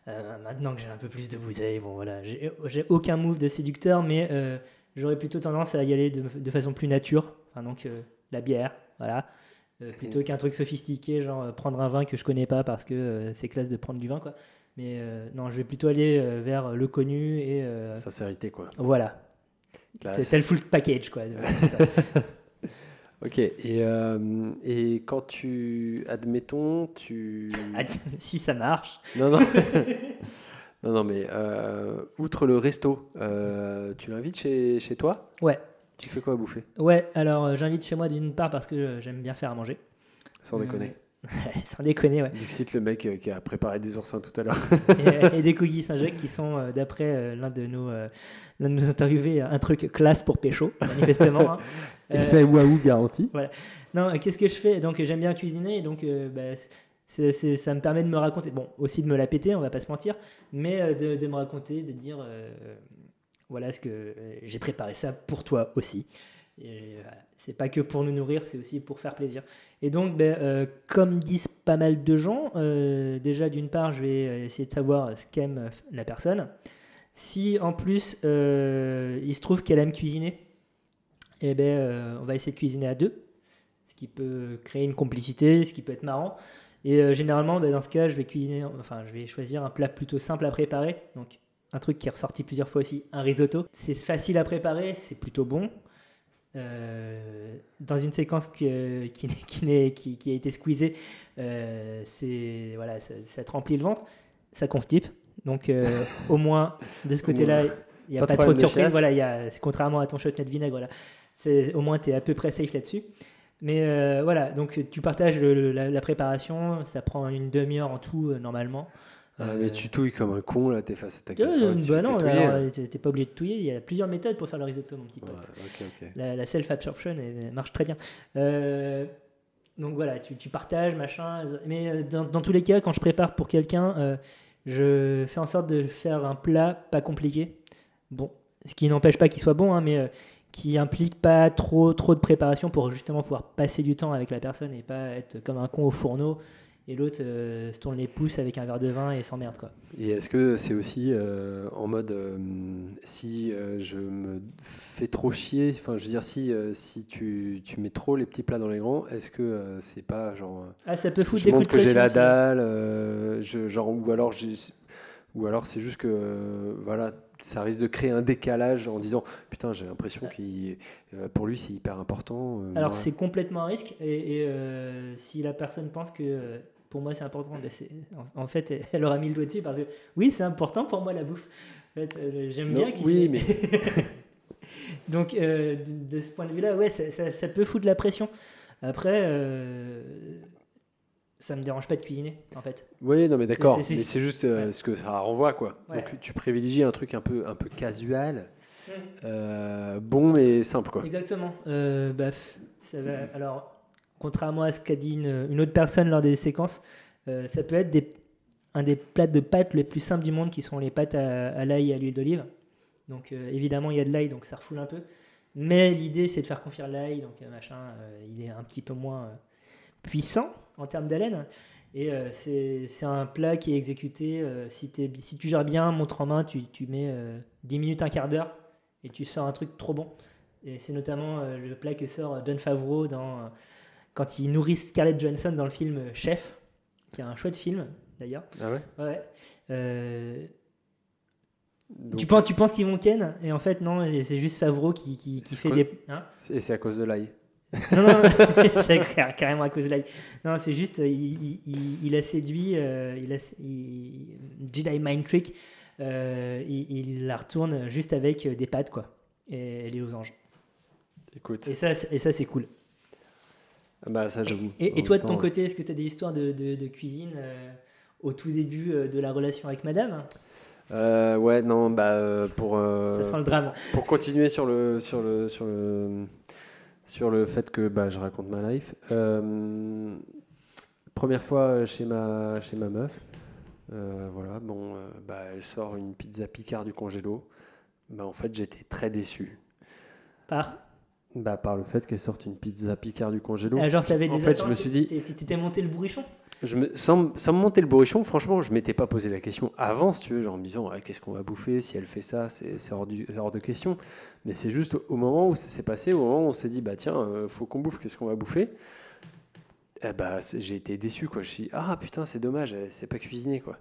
euh, maintenant que j'ai un peu plus de bouteilles, bon voilà, j'ai aucun move de séducteur, mais euh, j'aurais plutôt tendance à y aller de, de façon plus nature. Enfin donc la bière, voilà. Euh, plutôt qu'un truc sophistiqué, genre euh, prendre un vin que je connais pas parce que euh, c'est classe de prendre du vin, quoi. Mais non, je vais plutôt aller vers le connu et. Sincérité, quoi. Voilà. C'est le full package, quoi. Ok, et, euh, et quand tu. Admettons, tu. si ça marche. Non, non. non, non, mais euh, outre le resto, euh, tu l'invites chez, chez toi? Ouais. Tu fais quoi à bouffer? Ouais, alors euh, j'invite chez moi d'une part parce que euh, j'aime bien faire à manger. Sans déconner. Sans déconner, ouais. Dixit, le mec euh, qui a préparé des oursins tout à l'heure. et, et des cookies Saint-Jacques qui sont, euh, d'après euh, l'un de nos, euh, l'un de nos interviewés, un truc classe pour pécho, manifestement. hein. Effet waouh garanti. Voilà. Non, euh, qu'est-ce que je fais? Donc, euh, j'aime bien cuisiner, et donc euh, bah, c'est, c'est- ça me permet de me raconter. Bon, aussi de me la péter, on va pas se mentir, mais euh, de, de me raconter, de dire euh, voilà ce que euh, j'ai préparé ça pour toi aussi. Voilà. C'est pas que pour nous nourrir, c'est aussi pour faire plaisir. Et donc, ben, euh, comme disent pas mal de gens, euh, déjà d'une part, je vais euh, essayer de savoir ce qu'aime euh, la personne. Si en plus euh, il se trouve qu'elle aime cuisiner, eh ben, euh, on va essayer de cuisiner à deux, ce qui peut créer une complicité, ce qui peut être marrant. Et euh, généralement, ben, dans ce cas, je vais cuisiner, enfin, je vais choisir un plat plutôt simple à préparer. Donc, un truc qui est ressorti plusieurs fois aussi, un risotto. C'est facile à préparer, c'est plutôt bon. Euh, dans une séquence que- qui, qui, qui, qui a été squeezée, euh, c'est voilà, ça, ça te remplit le ventre, ça constipe. Donc euh, au moins de ce côté-là, il n'y a Pas trop de chiasse. Voilà, il y a, contrairement à ton shot de vinaigre, voilà, c'est au moins tu es à peu près safe là-dessus. Mais voilà, donc tu partages le- le- la, la préparation, ça prend une demi-heure en tout normalement. Ah, mais tu touilles comme un con, là, t'es face à ta casserole. bah non, t'es pas obligé de touiller. Il y a plusieurs méthodes pour faire le risotto, mon petit pote. La, la self-absorption elle, elle marche très bien. Euh, donc voilà, tu, tu partages, machin. Mais euh, dans, dans tous les cas, quand je prépare pour quelqu'un, euh, je fais en sorte de faire un plat pas compliqué. Bon, ce qui n'empêche pas qu'il soit bon, hein, mais euh, qui implique pas trop, trop de préparation pour justement pouvoir passer du temps avec la personne et pas être comme un con au fourneau et l'autre euh, se tourne les pouces avec un verre de vin et s'emmerde quoi. Et est-ce que c'est aussi euh, en mode euh, si je me fais trop chier, enfin je veux dire si, si tu, tu mets trop les petits plats dans les grands, est-ce que c'est pas genre Ah, ça peut foutre je des montre coups de que j'ai la dalle, je, genre ou alors j'ai ou alors c'est juste que euh, voilà ça risque de créer un décalage en disant putain j'ai l'impression euh, pour lui c'est hyper important. euh, Alors c'est complètement un risque et, et, si la personne pense que pour moi c'est important, en, fait elle aura mis le doigt dessus parce que oui c'est important pour moi la bouffe. En fait, euh, J'aime bien oui, cuisiner. Donc euh, de, ce point de vue-là, ouais, ça, ça- ça peut foutre la pression. Après, euh, ça me dérange pas de cuisiner en fait. Oui, non, mais d'accord. Mais c'est- juste euh, ce que ça renvoie, quoi. Ouais. Donc tu privilégies un truc un peu, un peu casual, euh, bon mais simple, quoi. Exactement. Bah, ça va. Alors, contrairement à ce qu'a dit une, autre personne lors des séquences, euh, ça peut être un des plats de pâtes les plus simples du monde qui sont les pâtes à, l'ail et à l'huile d'olive. Donc, euh, évidemment, il y a de l'ail, donc ça refoule un peu. Mais l'idée, c'est de faire confier l'ail, donc euh, machin, il est un petit peu moins puissant en termes d'haleine. Et c'est un plat qui est exécuté, si, tu gères bien, montre en main, tu, mets euh, 10 minutes, un quart d'heure, et tu sors un truc trop bon. Et c'est notamment le plat que sort John Favreau dans, quand il nourrit Scarlett Johansson dans le film Chef, qui est un chouette film d'ailleurs. Ah ouais Ouais. Euh, Donc- tu penses, tu penses qu'ils vont ken et en fait non, c'est juste Favreau qui, qui, fait des. Hein Et c'est à cause de l'ail. non, non, non, c'est car- carrément à cause de l'ail. Non, c'est juste, il, il- il- a séduit, euh, il a, il- Jedi Mind Trick, euh, il, la retourne juste avec des pâtes, quoi. Et elle est aux anges. Écoute. Et ça, et ça c'est cool. Ah bah ça j'avoue. Et, toi, de ton côté, est-ce que tu as des histoires de, de- de cuisine euh, au tout début euh, de la relation avec madame? Euh, ouais, non, bah pour. euh, Ça sent le drame. Pour continuer sur le sur le sur le sur le fait que bah, je raconte ma life. première fois chez ma chez ma meuf. voilà, bon, bah, elle sort une pizza Picard du congélo. Bah, en fait, j'étais très déçu. Par? Bah, par le fait qu'elle sorte une pizza Picard du congélo. Ah, Genre, t'avais en des fait, je me suis dit, T'étais monté le bourrichon je me, sans, sans me monter le bourrichon, franchement, je m'étais pas posé la question avant, si tu veux, genre en me disant qu'est-ce qu'on va bouffer, si elle fait ça, c'est hors, hors de question. Mais c'est juste au- moment où ça s'est passé, au moment où on s'est dit bah tiens, euh, faut qu'on bouffe, qu'est-ce qu'on va bouffer? Eh bah, J'ai été déçu, quoi. Je me suis dit ah putain, c'est dommage, elle sait pas cuisiner, quoi.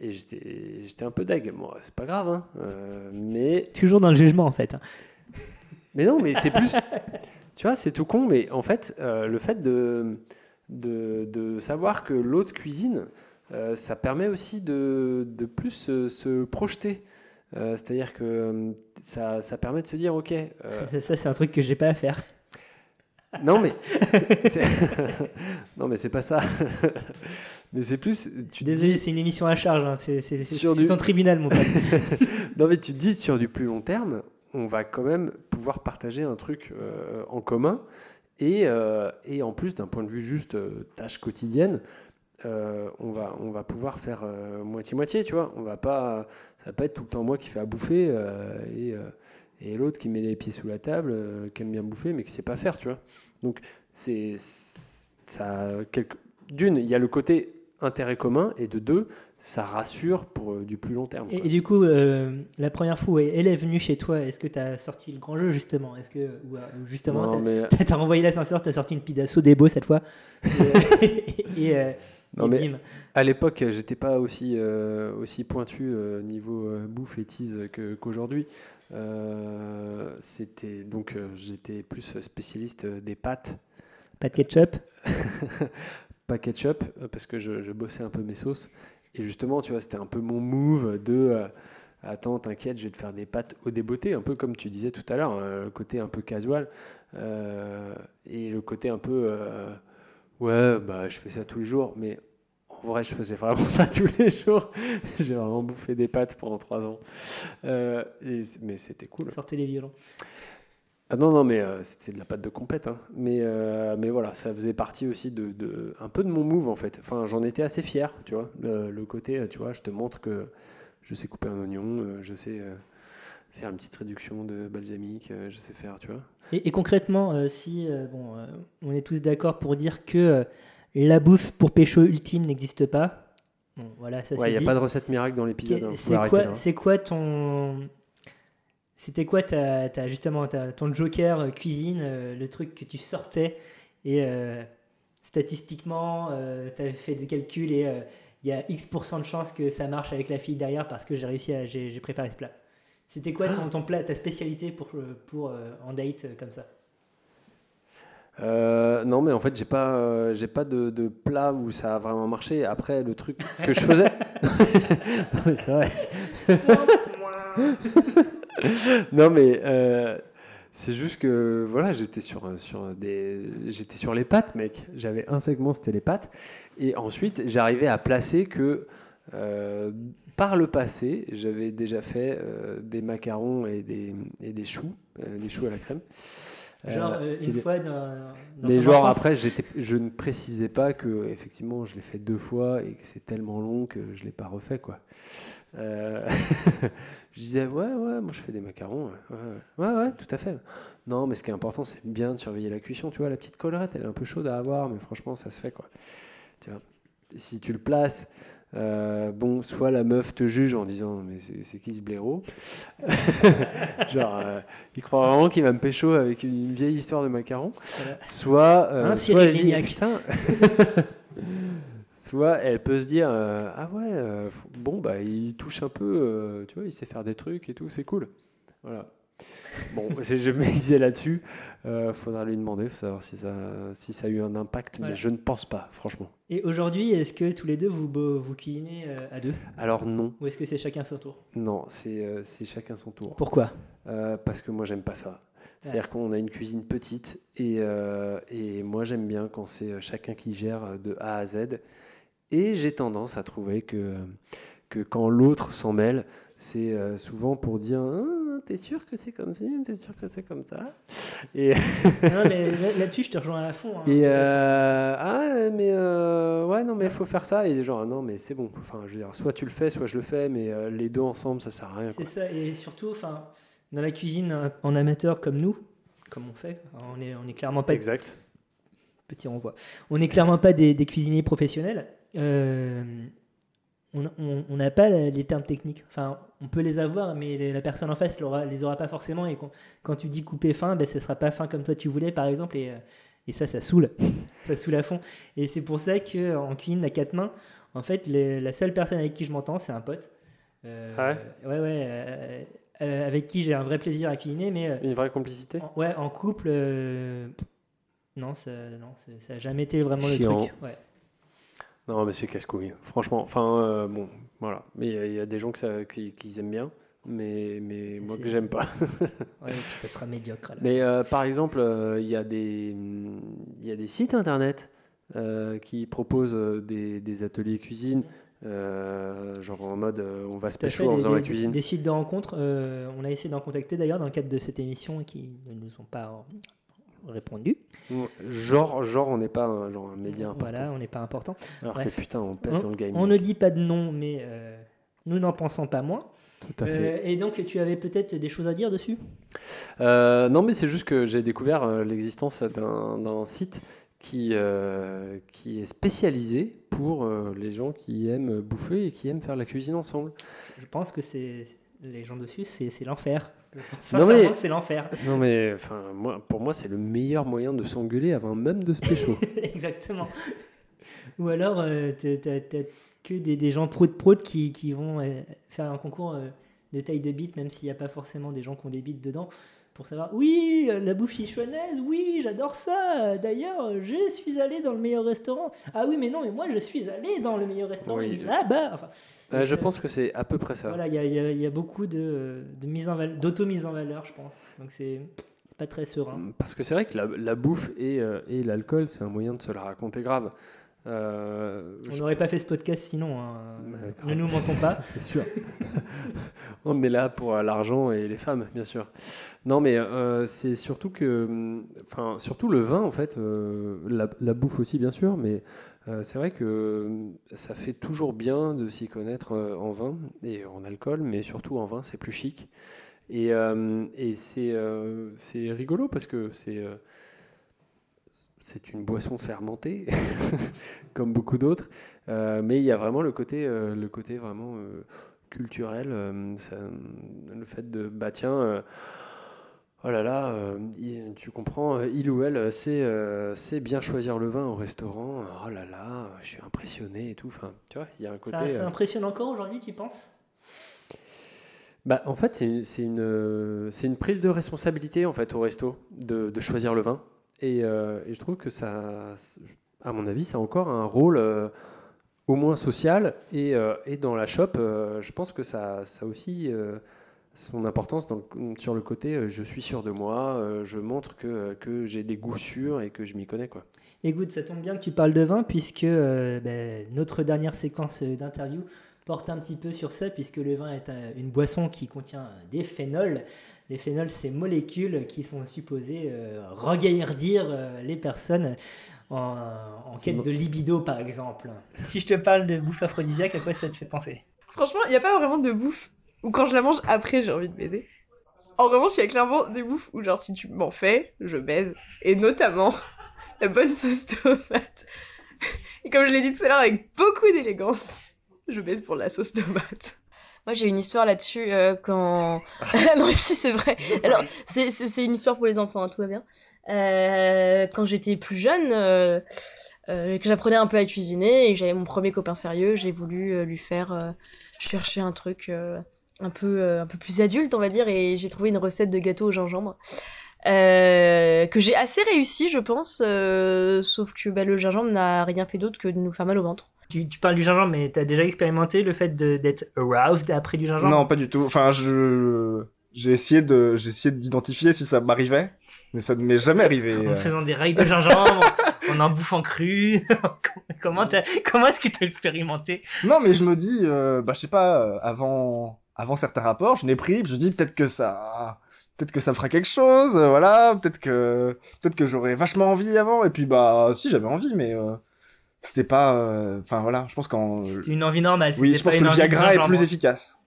Et j'étais j'étais un peu deg. Bon, c'est pas grave, hein, euh, mais. Toujours dans le jugement, en fait. hein. Mais non, mais c'est plus. tu vois, c'est tout con, mais en fait, euh, le fait de, de, de savoir que l'autre cuisine, euh, ça permet aussi de, de plus se, se projeter. Euh, C'est-à-dire que euh, ça, ça permet de se dire, ok. euh, Ça, c'est un truc que j'ai pas à faire. non mais c'est- non mais c'est pas ça. mais c'est plus. Tu Désolé, dis- c'est une émission à charge. hein. C'est du- ton tribunal, mon pote. non mais tu te dis sur du plus long terme, on va quand même pouvoir partager un truc euh, en commun et, euh, et en plus d'un point de vue juste euh, tâche quotidienne, on va on va pouvoir faire euh, moitié moitié, tu vois. On va pas ça va pas être tout le temps moi qui fais à bouffer et et l'autre qui met les pieds sous la table, qui aime bien bouffer mais qui sait pas faire, tu vois. Donc c'est ça quelque d'une, il y a le côté intérêt commun et de deux, ça rassure pour euh, du plus long terme. Et, du coup, euh, la première fois où elle est venue chez toi, est-ce que tu as sorti le grand jeu justement? Est-ce que ou, euh, ou justement Non, t'as mais- renvoyé l'ascenseur, t'as sorti une pizza Sodebo cette fois et, et, euh, Non et mais bim. à l'époque, j'étais pas aussi euh, aussi pointu euh, niveau euh, bouffe et tease que- qu'aujourd'hui. Euh, c'était donc euh, j'étais plus spécialiste des pâtes. Pas de ketchup? Pas ketchup parce que je, je bossais un peu mes sauces et justement tu vois c'était un peu mon move de euh, attends t'inquiète je vais te faire des pâtes au débeauté un peu comme tu disais tout à l'heure hein, le côté un peu casual euh, et le côté un peu euh, ouais bah je fais ça tous les jours mais en vrai je faisais vraiment ça tous les jours. J'ai vraiment bouffé des pâtes pendant trois ans. Mais c'était cool. Sortez les violons. Ah non, non, mais euh, c'était de la pâte de compète. hein. Mais, euh, mais voilà, ça faisait partie aussi de, de- un peu de mon move en fait. Enfin, j'en étais assez fier, tu vois. Le, le côté, euh, tu vois, je te montre que je sais couper un oignon, je sais faire une petite réduction de balsamique, je sais faire, tu vois. Et, et concrètement, euh, si euh, bon, euh, on est tous d'accord pour dire que la bouffe pour pécho ultime n'existe pas. Bon, voilà, ça Ouais, il n'y a pas de recette miracle dans l'épisode. Hein, faut C'est quoi, quoi ton. C'était quoi ta, ta- justement ta- ton joker euh, cuisine, euh, le truc que tu sortais et euh, statistiquement, tu avais fait des calculs et euh, il y a X% de chances que ça marche avec la fille derrière parce que j'ai réussi à. J'ai j'ai préparé ce plat. C'était quoi ton, ton plat, ta spécialité pour, pour euh, en date euh, comme ça? Euh, non, mais en fait, j'ai pas, euh, j'ai pas de, de plat où ça a vraiment marché. Après, le truc que je faisais. Non, mais c'est vrai. non, mais euh, c'est juste que voilà, j'étais sur, sur des, j'étais sur les pâtes, mec. J'avais un segment, c'était les pâtes, et ensuite j'arrivais à placer que euh, par le passé, j'avais déjà fait euh, des macarons et des, et des choux, des choux à la crème. Genre, Euh, euh, et une fois dans- dans Mais genre enfance après, je ne précisais pas que effectivement je l'ai fait deux fois et que c'est tellement long que je l'ai pas refait quoi. Euh, je disais ouais ouais, moi je fais des macarons, ouais ouais, ouais, ouais, tout à fait. Non mais ce qui est important c'est bien de surveiller la cuisson, tu vois la petite collerette elle est un peu chaude à avoir mais franchement ça se fait quoi. Tu vois, si tu le places. Euh, bon, soit la meuf te juge en disant mais c'est qui ce blaireau Genre, euh, il croit vraiment qu'il va me pécho avec une, une vieille histoire de macarons. Voilà. Soit, euh, Hein, soit elle dit, putain. soit elle peut se dire euh, ah ouais, bon bah il touche un peu, tu vois, il sait faire des trucs et tout, c'est cool. Voilà. Bon, je me disais là-dessus. Euh, faudra lui demander, pour savoir si ça, si ça a eu un impact, Voilà. mais je ne pense pas, franchement. Et aujourd'hui, est-ce que tous les deux vous, vous cuisinez euh, à deux? Alors non. Ou est-ce que c'est chacun son tour? Non, c'est euh, c'est chacun son tour. Pourquoi? Euh, Parce que moi, j'aime pas ça. C'est-à-dire qu'on a une cuisine petite et, euh, et moi, j'aime bien quand c'est chacun qui gère de A à Z. Et j'ai tendance à trouver que, que quand l'autre s'en mêle, c'est souvent pour dire Ah, T'es sûr que c'est comme ci T'es sûr que c'est comme ça Et, Non, mais là- là-dessus, je te rejoins à fond. hein. et euh, ah, mais euh, ouais, non, mais il faut faire ça. Et genre, non, mais c'est bon. Enfin, je veux dire, soit tu le fais, soit je le fais, mais euh, les deux ensemble, ça sert à rien. C'est ça, et surtout, enfin, dans la cuisine euh, en amateur comme nous, comme on fait, on est, on est clairement pas. Exact. Petit renvoi. On n'est clairement pas des, des cuisiniers professionnels. On n'a pas les termes techniques. Enfin, on peut les avoir, mais la personne en face l'aura- les aura pas forcément. Et quand, quand tu dis couper fin, ben, ce sera pas fin comme toi tu voulais, par exemple. Et, euh, et ça, ça saoule. ça saoule à fond. Et c'est pour ça qu'en cuisine à quatre mains, en fait, les- la seule personne avec qui je m'entends, c'est un pote. Euh, Ah ouais, ouais. euh, euh, avec qui j'ai un vrai plaisir à cuisiner, mais euh, Une vraie complicité? en- ouais, en couple, euh, non, ça, non, ça- ça a jamais été vraiment Chiant. le truc. Ouais. Non, mais c'est casse-couille, franchement. Enfin, euh, bon, voilà. Mais il y a- il y, a des gens que ça, qui, qui aiment bien, mais, mais moi que j'aime pas. Ouais, ça sera médiocre. Mais euh, par exemple, euh, il y, a des- il y a des sites internet qui proposent des, des ateliers cuisine, genre en mode on va se pécho en faisant des, la cuisine. Des sites de rencontres, on a essayé d'en contacter d'ailleurs dans le cadre de cette émission et qui ne nous ont pas répondu. Genre, genre on n'est pas un, genre un média important. Voilà, on n'est pas important. Alors Bref. que putain, on pèse dans le game. On ne dit pas de nom, mais euh, nous n'en pensons pas moins. Tout à fait. Euh, et donc, tu avais peut-être des choses à dire dessus? Euh, non, mais c'est juste que j'ai découvert l'existence d'un site qui, euh, qui est spécialisé pour les gens qui aiment bouffer et qui aiment faire la cuisine ensemble. Je pense que c'est les gens dessus, c'est l'enfer. Non Sincèrement, mais, c'est l'enfer. Non mais, enfin, moi, pour moi, c'est le meilleur moyen de s'engueuler avant même de se pécho. Exactement. Ou alors, euh, t'as que des, des gens prout-prout qui, qui vont euh, faire un concours euh, de taille de bite, même s'il n'y a pas forcément des gens qui ont des bites dedans, pour savoir oui, euh, la bouffe sichuanaise, oui, j'adore ça. D'ailleurs, je suis allé dans le meilleur restaurant. Ah oui, mais non, mais moi, je suis allé dans le meilleur restaurant Oui. là-bas. Enfin, Euh, je euh, pense que c'est à peu près ça. Voilà, il y y a- il y a beaucoup de, de mise en val- d'auto-mise en valeur, je pense. Donc c'est pas très serein. Parce que c'est vrai que la, la bouffe et, euh, et l'alcool, c'est un moyen de se la raconter grave. Euh, On je- n'aurait pas fait ce podcast sinon. hein. grave. ne nous mentons pas. c'est sûr. On est là pour euh, l'argent et les femmes, bien sûr. Non, mais euh, c'est surtout que, hum, enfin, surtout le vin, en fait, euh, la, la bouffe aussi, bien sûr, mais c'est vrai que hum, ça fait toujours bien de s'y connaître en vin et en alcool, mais surtout en vin, c'est plus chic. Et, et c'est rigolo parce que c'est c'est une boisson fermentée, comme beaucoup d'autres, Euh, mais il y a vraiment le côté, euh, le côté vraiment euh, culturel, ça- le fait de, bah tiens, oh là là, il- tu comprends, il ou elle sait, sait bien choisir le vin au restaurant, oh là là, je suis impressionné et tout, enfin, tu vois, il y a un côté... Ça, impressionne encore aujourd'hui, tu penses? Bah, en fait, c'est une, une, une prise de responsabilité en fait au resto de, de choisir le vin. Et, euh, et je trouve que ça, à mon avis, ça a encore un rôle euh, au moins social. Et, euh, et dans la shop, je pense que ça, ça aussi son importance sur le côté je suis sûr de moi, je montre que, que j'ai des goûts sûrs et que je m'y connais. Quoi. Écoute, ça tombe bien que tu parles de vin, puisque ben, notre dernière séquence d'interview porte un petit peu sur ça, puisque le vin est une boisson qui contient des phénols. Les phénols, ces molécules qui sont supposées euh, regaillardir euh, les personnes en, en quête de libido, par exemple. Si je te parle de bouffe aphrodisiaque, à quoi ça te fait penser? Franchement, il n'y a pas vraiment de bouffe où quand je la mange après, j'ai envie de baiser. En revanche, il y a clairement des bouffes où, genre, si tu m'en fais, je baise. Et notamment, la bonne sauce tomate. Et comme je l'ai dit tout à l'heure, avec beaucoup d'élégance, je baise pour la sauce tomate. Moi, j'ai une histoire là-dessus euh, quand. non, si, c'est vrai. Alors, c'est- c'est c'est une histoire pour les enfants, hein, tout va bien. Euh, quand j'étais plus jeune, euh, euh, que j'apprenais un peu à cuisiner et j'avais mon premier copain sérieux, j'ai voulu lui faire euh, chercher un truc euh, un peu euh, un peu plus adulte, on va dire, et j'ai trouvé une recette de gâteau au gingembre. euh, que j'ai assez réussi, je pense, euh, sauf que bah, le gingembre n'a rien fait d'autre que de nous faire mal au ventre. Tu, tu parles du gingembre, mais tu as déjà expérimenté le fait d'être aroused après du gingembre? Non, pas du tout. Enfin, je j'ai essayé de j'ai essayé d'identifier si ça m'arrivait, mais ça ne m'est jamais arrivé. En euh. faisant des rails de gingembre, en en bouffant cru. comment t'as- comment est-ce que tu as expérimenté? Non, mais je me dis, euh, bah je sais pas, euh, avant avant certains rapports, je n'ai pris, je dis peut-être que ça peut-être que ça fera quelque chose, euh, voilà, peut-être que peut-être que j'aurais vachement envie avant, et puis bah si j'avais envie, mais euh, c'était pas, euh, enfin voilà, je pense qu'en Une envie normale. oui, je pense que le Viagra est plus efficace.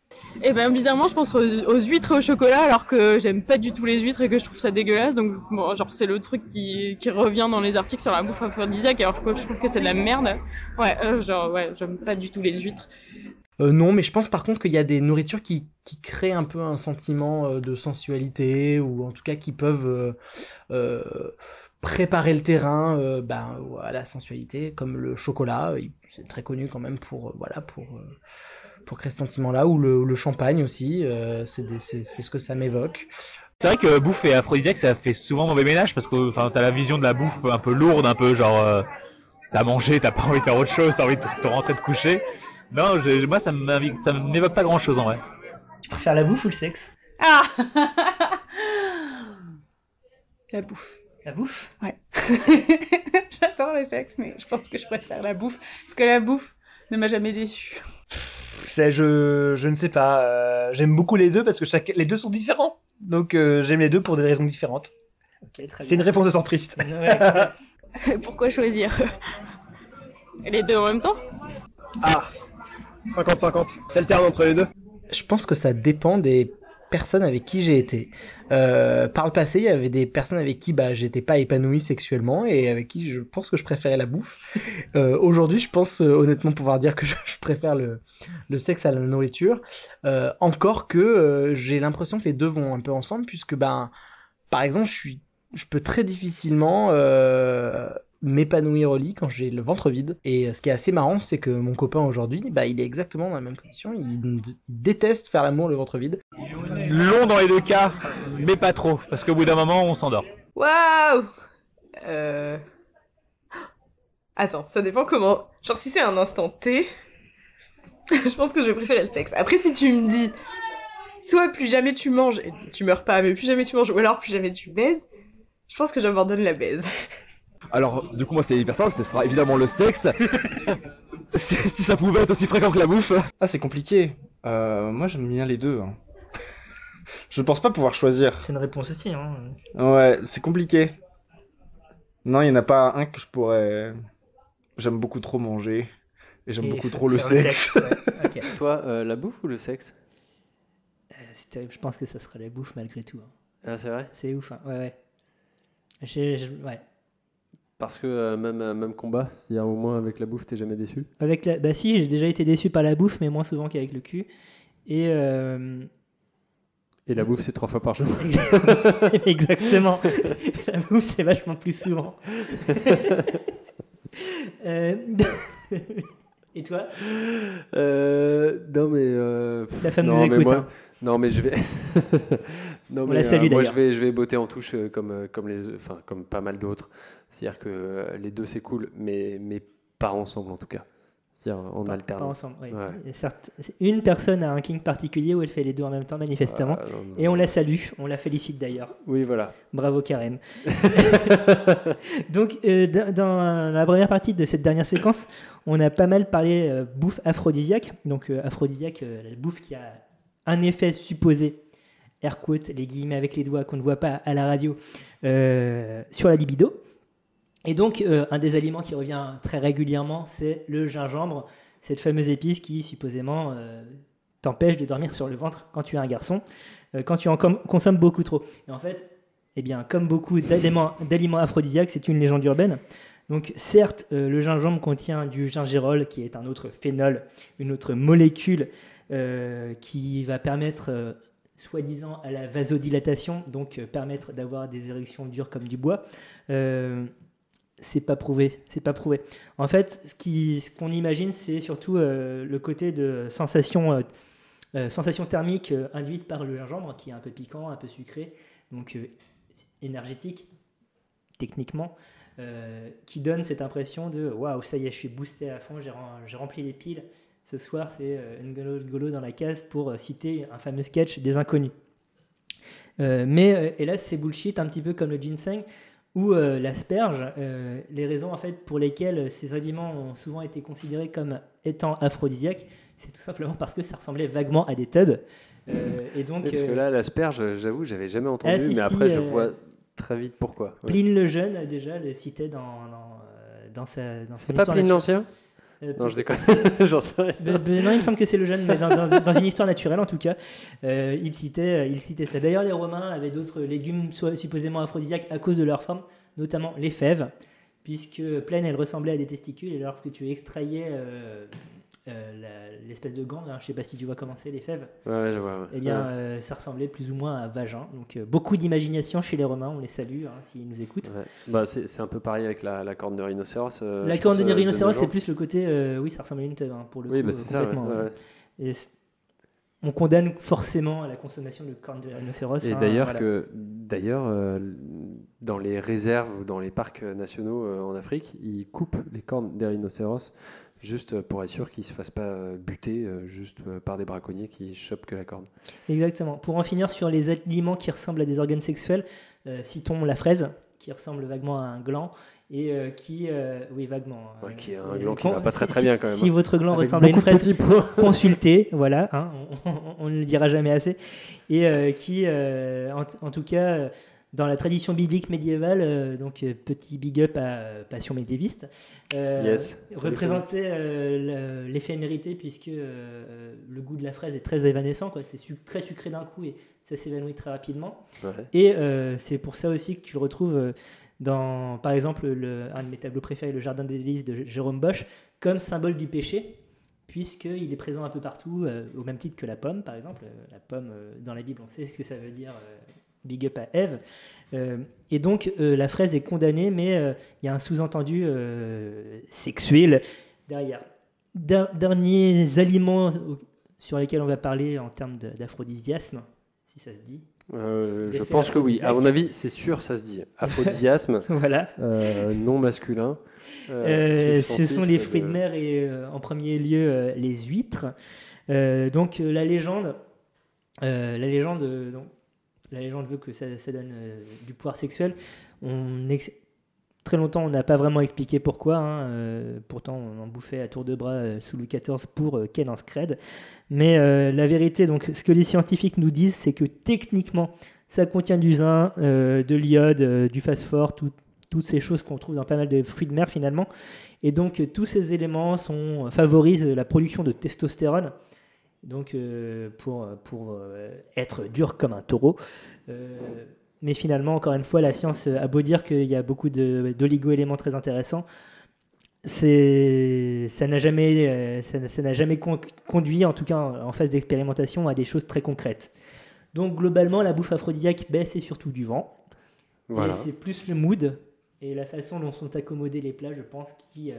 Et ben bizarrement, je pense aux, aux huîtres et au chocolat, alors que j'aime pas du tout les huîtres et que je trouve ça dégueulasse. Donc bon, genre c'est le truc qui, qui revient dans les articles sur la bouffe aphrodisiaque, alors que je trouve que c'est de la merde. Ouais, euh, genre ouais, j'aime pas du tout les huîtres. Euh, non, mais je pense par contre qu'il y a des nourritures qui, qui créent un peu un sentiment euh, de sensualité ou en tout cas qui peuvent euh, euh, préparer le terrain euh, ben, à la sensualité, comme le chocolat. il- C'est très connu quand même pour euh, voilà pour euh, pour créer ce sentiment-là, ou le, champagne aussi, euh, c'est des- c'est c'est ce que ça m'évoque. C'est vrai que bouffe et aphrodisiaque, ça fait souvent mauvais ménage parce que enfin, t'as la vision de la bouffe un peu lourde, un peu genre euh, t'as mangé, t'as pas envie de faire autre chose, t'as envie de te, rentrer te coucher. Non, moi ça m'évoque pas grand chose en vrai. Tu préfères la bouffe ou le sexe? Ah La bouffe. La bouffe? Ouais. J'adore le sexe, mais je pense que je préfère la bouffe. Parce que la bouffe ne m'a jamais déçu. C'est- je, je ne sais pas. euh, j'aime beaucoup les deux parce que chaque, les deux sont différents. Donc euh, j'aime les deux pour des raisons différentes. C'est une réponse de centriste. Pourquoi choisir Les deux en même temps? Ah 50-50. T'alternes entre les deux? Je pense que ça dépend des personnes avec qui j'ai été. Euh, par le passé, il y avait des personnes avec qui bah, j'étais pas épanoui sexuellement et avec qui je pense que je préférais la bouffe. Euh, Aujourd'hui, je pense euh, honnêtement pouvoir dire que je, je préfère le, le sexe à la nourriture. Euh, encore que euh, j'ai l'impression que les deux vont un peu ensemble puisque ben, par exemple, je suis, je peux très difficilement euh, m'épanouir au lit quand j'ai le ventre vide. Et ce qui est assez marrant, c'est que mon copain aujourd'hui, bah, il est exactement dans la même position. Il, déteste faire l'amour le ventre vide. Long dans les deux cas, mais pas trop, parce qu'au bout d'un moment on s'endort. Waouh Euh... Attends, ça dépend comment. Genre si c'est un instant T, je pense que je vais préférer le sexe. Après si tu me dis, soit plus jamais tu manges et tu meurs pas, mais plus jamais tu manges, ou alors plus jamais tu baises, je pense que j'abandonne la baise. Alors, du coup, moi, c'est hyper simple, ce sera évidemment le sexe. si, si ça pouvait être aussi fréquent que la bouffe. Ah, c'est compliqué. Euh, moi, j'aime bien les deux. hein. Je pense pas pouvoir choisir. C'est une réponse aussi. Hein. Ouais, c'est compliqué. Non, il y en a pas un que je pourrais. J'aime beaucoup trop manger. Et j'aime beaucoup trop le sexe. ouais. Toi, euh, la bouffe ou le sexe? Euh, c'est terrible, je pense que ça sera la bouffe malgré tout. hein. Ah, c'est vrai? C'est ouf, hein. ouais, ouais. Ouais. Parce que euh, même, euh, même combat, c'est-à-dire au moins avec la bouffe, t'es jamais déçu. Avec la... Bah si, j'ai déjà été déçu par la bouffe, mais moins souvent qu'avec le cul. Et... euh, Et la bouffe, c'est trois fois par jour. Exactement. la bouffe, c'est vachement plus souvent. Euh, Et toi? Euh, non mais euh, pff, La femme non, nous mais écoute, moi- hein. Non mais je vais. non On mais salue, moi je vais je vais botter en touche euh, comme euh, comme les enfin comme pas mal d'autres. C'est-à-dire que euh, les deux c'est cool mais mais pas ensemble en tout cas. C'est-à-dire en Pas- alternance. Pas ensemble, oui. Ouais. Et certes, une personne a un king particulier où elle fait les deux en même temps, manifestement. Ah, non, non, et on la salue, on la félicite d'ailleurs. Oui, voilà. Bravo Karen. Donc, euh, dans, la première partie de cette dernière séquence, on a pas mal parlé euh, bouffe aphrodisiaque. Donc, euh, aphrodisiaque, euh, la bouffe qui a un effet supposé, air les guillemets avec les doigts qu'on ne voit pas à la radio, euh, sur la libido. Et donc, euh, un des aliments qui revient très régulièrement, c'est le gingembre, cette fameuse épice qui, supposément, euh, t'empêche de dormir sur le ventre quand tu es un garçon, quand tu en consommes beaucoup trop. Et en fait, eh bien, comme beaucoup d'aliments aphrodisiaques, c'est une légende urbaine. Donc, certes, euh, le gingembre contient du gingérol, qui est un autre phénol, une autre molécule euh, qui va permettre, euh, soi-disant, à la vasodilatation, donc permettre d'avoir des érections dures comme du bois. C'est pas prouvé, c'est pas prouvé. En fait, ce qu'on imagine, c'est surtout le côté de sensation, sensation thermique induite par le gingembre, qui est un peu piquant, un peu sucré, donc énergétique, techniquement, euh, qui donne cette impression de waouh, ça y est, je suis boosté à fond, j'ai rem- j'ai rempli les piles. Ce soir, c'est euh, N'Golo N'Golo dans la case pour euh, citer un fameux sketch des inconnus. Mais hélas, c'est bullshit, un petit peu comme le ginseng ou euh, l'asperge. Euh, les raisons en fait pour lesquelles ces aliments ont souvent été considérés comme étant aphrodisiaques, c'est tout simplement parce que ça ressemblait vaguement à des tubs. Euh, et donc, Oui, parce que là, l'asperge, j'avoue, j'avais jamais entendu, Ah, si, mais si, après, je vois très vite pourquoi. Ouais. Pline le Jeune, déjà, le citait dans, dans, euh, dans sa. dans C'est pas Pline l'Ancien Euh, Non, je déconne. J'en sais rien. Ben- ben non, il me semble que c'est le jeune, mais dans, dans- dans une histoire naturelle en tout cas, euh, il, citait, il citait ça. D'ailleurs, les Romains avaient d'autres légumes supposément aphrodisiaques à cause de leur forme, notamment les fèves, puisque pleine, elles ressemblaient à des testicules, et lorsque tu extrayais euh, euh, l'espèce de gant, hein, je sais pas si tu vois comment c'est les fèves, Ouais, ouais, je vois, ouais. eh bien, Ouais. euh, ça ressemblait plus ou moins à un vagin. Donc, euh, beaucoup d'imagination chez les Romains, on les salue hein, s'ils nous écoutent. Bah, c'est un peu pareil avec la, la corne de rhinocéros. La corne pense, de rhinocéros, c'est plus le côté. oui, ça ressemble à une teub, hein, pour le Oui, coup. bah, c'est ça, on condamne forcément à la consommation de cornes de rhinocéros. Et hein, d'ailleurs, voilà. que d'ailleurs, euh, dans les réserves ou dans les parcs nationaux euh, en Afrique, ils coupent les cornes des rhinocéros juste pour être sûr qu'ils se fassent pas euh, buter euh, juste par des braconniers qui chopent que la corne. Exactement. Pour en finir sur les aliments qui ressemblent à des organes sexuels, citons la fraise, qui ressemble vaguement à un gland, et euh, qui, euh, oui, vaguement. Ouais, euh, qui a un euh, gland qui con- va pas très si- très si- bien quand même. Si hein. votre gland Avec ressemble à une fraise, consultez, voilà, hein, on, on- on ne le dira jamais assez. Et euh, qui, euh, en, en tout cas, dans la tradition biblique médiévale, euh, donc petit big up à Passion médiéviste, euh, Yes. Représentait euh, l'éphémérité puisque euh, le goût de la fraise est très évanescent, quoi. c'est su- très sucré d'un coup et ça s'évanouit très rapidement. Ouais. Et euh, c'est pour ça aussi que tu le retrouves euh, dans, par exemple, le, un de mes tableaux préférés, le Jardin des délices de Jérôme Bosch, comme symbole du péché, puisqu'il est présent un peu partout, euh, au même titre que la pomme, par exemple. Euh, La pomme, euh, dans la Bible, on sait ce que ça veut dire, big up à Ève. Et donc, la fraise est condamnée, mais il y a un sous-entendu sexuel derrière. Der- derniers aliments sur lesquels on va parler en termes d'aphrodisiasme, si ça se dit. Euh, je pense que oui. À mon avis, c'est sûr, ça se dit. Aphrodisiasme, Voilà. euh, non masculin. Euh, ce sont les fruits de mer et en premier lieu les huîtres. Donc la légende, la légende, donc, la légende veut que ça, ça donne du pouvoir sexuel. On très longtemps on n'a pas vraiment expliqué pourquoi. hein, euh, pourtant on en bouffait à tour de bras euh, sous Louis XIV pour euh, Ken en. Mais euh, la vérité, donc ce que les scientifiques nous disent, c'est que techniquement ça contient du zinc, de l'iode, du phosphore, tout- toutes ces choses qu'on trouve dans pas mal de fruits de mer finalement. Et donc tous ces éléments sont, favorisent la production de testostérone. Donc pour, être dur comme un taureau. Euh, mais finalement, encore une fois, la science a beau dire qu'il y a beaucoup d'oligo-éléments très intéressants. Ça n'a jamais, euh, ça n'a- jamais con- conduit, en tout cas en, phase d'expérimentation, à des choses très concrètes. Donc globalement, la bouffe aphrodisiaque, ben, c'est surtout du vent. Voilà. Et c'est plus le mood et la façon dont sont accommodés les plats, je pense, qui euh,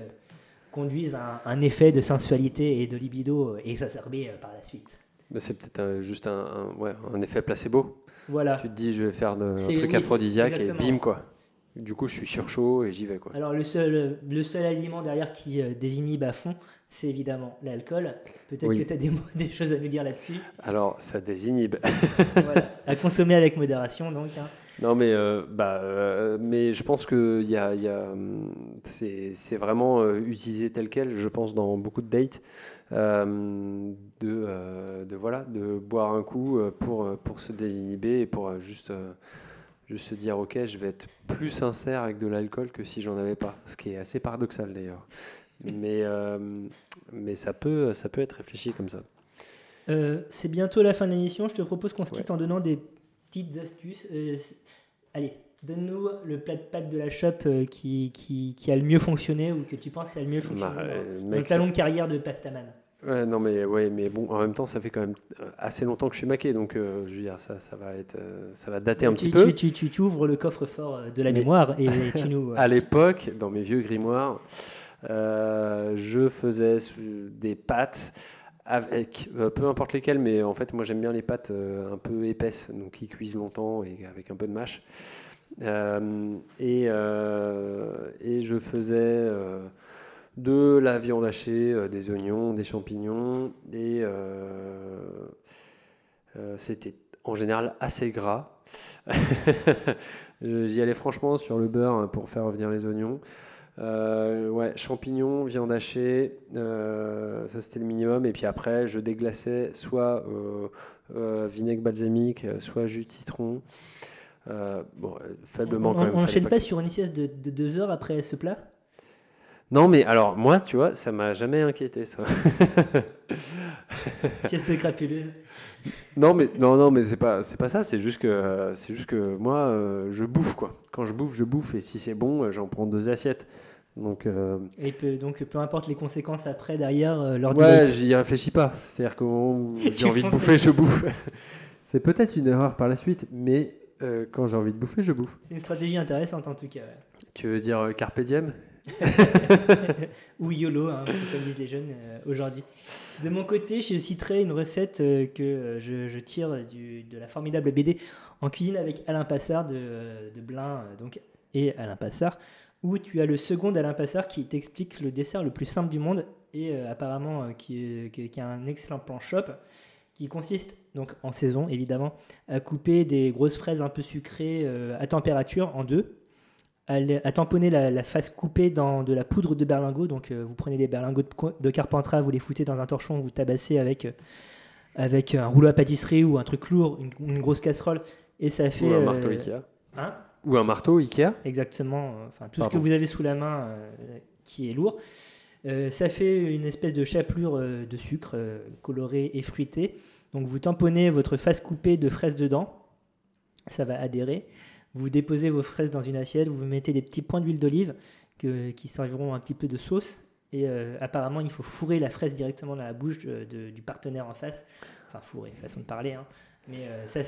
conduisent à un, un effet de sensualité et de libido euh, exacerbé euh, par la suite. Mais c'est peut-être juste un, un- ouais, un effet placebo. Voilà. Tu te dis, je vais faire de- un truc aphrodisiaque et bim quoi. Du coup, je suis sur chaud et j'y vais quoi. Alors le seul, le seul aliment derrière qui euh, désinhibe à fond, c'est évidemment l'alcool. Peut-être Oui. que tu as des, mots- des choses à nous dire là-dessus. Alors, ça désinhibe. voilà. À consommer avec modération donc. hein. Non, mais, euh, bah, euh, mais je pense que y a, y a, c'est vraiment euh, utilisé tel quel, je pense, dans beaucoup de dates, de, de, voilà, de boire un coup pour, pour se désinhiber et pour juste, juste se dire, ok, je vais être plus sincère avec de l'alcool que si j'en avais pas. Ce qui est assez paradoxal d'ailleurs. Mais, mais ça, peut, ça peut être réfléchi comme ça. C'est bientôt la fin de l'émission. Je te propose qu'on se quitte en donnant des petites astuces. Euh, allez, donne-nous le plat de pâtes de la shop euh, qui, qui, qui a le mieux fonctionné ou que tu penses qui a le mieux fonctionné Bah, euh, dans, mec, ta ça- longue carrière de pastaman. Ouais, non, mais, ouais, mais bon, en même temps, ça fait quand même euh, assez longtemps que je suis maqué, donc euh, je veux dire, ça, ça, va, être, ça va dater un tu, petit peu. Tu, tu, tu- tu ouvres le coffre-fort de la Mais- mémoire et tu nous. à l'époque, dans mes vieux grimoires, euh, je faisais des pâtes avec, euh, peu importe lesquelles, mais en fait, moi j'aime bien les pâtes euh, un peu épaisses, donc qui cuisent longtemps et avec un peu de mâche. Euh, et, euh, et je faisais euh, de la viande hachée, euh, des oignons, des champignons, et euh, euh, c'était en général assez gras. J'y allais franchement sur le beurre pour faire revenir les oignons. Euh, ouais, champignons, viande hachée, euh, ça c'était le minimum. Et puis après, je déglaçais soit euh, vinaigre balsamique, soit jus de citron. Bon, faiblement on quand même. on fallait enchaîne pas pas que- sur une sieste de, de deux heures après ce plat? Non, mais alors, moi, tu vois, ça m'a jamais inquiété, ça. Sieste crapuleuse. Non, mais, non, non, mais c'est pas, c'est pas ça, c'est juste que, euh, c'est juste que moi, euh, je bouffe, quoi. Quand je bouffe, je bouffe, et si c'est bon, euh, j'en prends deux assiettes. Donc, Et peu- donc peu importe les conséquences après, derrière, lors du ouais, j'y réfléchis pas. C'est-à-dire qu'au moment où Tu j'ai envie de bouffer, je bouffe. c'est peut-être une erreur par la suite, mais quand j'ai envie de bouffer, je bouffe. C'est une stratégie intéressante en tout cas. ouais. Tu veux dire carpe diem? Ou YOLO, hein, comme disent les jeunes euh, aujourd'hui. De mon côté, je citerai une recette euh, que euh, je, tire de la formidable BD En cuisine avec Alain Passard de, de Blin donc, et Alain Passard, où tu as le second d'Alain Passard qui t'explique le dessert le plus simple du monde et apparemment qui, qui, a un excellent plan shop qui consiste donc en saison évidemment à couper des grosses fraises un peu sucrées à température en deux à, tamponner la, la face coupée dans de la poudre de berlingot. Donc, euh, vous prenez des berlingots de, de Carpentras, vous les foutez dans un torchon, vous tabassez avec, euh, avec un rouleau à pâtisserie ou un truc lourd, une, une grosse casserole, et ça fait. Ou un euh, marteau Ikea. Hein Ou un marteau Ikea. Exactement. Enfin, tout ce que vous avez sous la main qui est lourd. Euh, ça fait une espèce de chapelure euh, de sucre euh, colorée et fruitée. Donc vous tamponnez votre face coupée de fraises dedans. Ça va adhérer. Vous déposez vos fraises dans une assiette. Vous mettez des petits points d'huile d'olive qui serviront un petit peu de sauce. Et euh, apparemment, il faut fourrer la fraise directement dans la bouche de- de- du partenaire en face. Enfin, fourrer, façon de parler. hein. Mais euh, ça,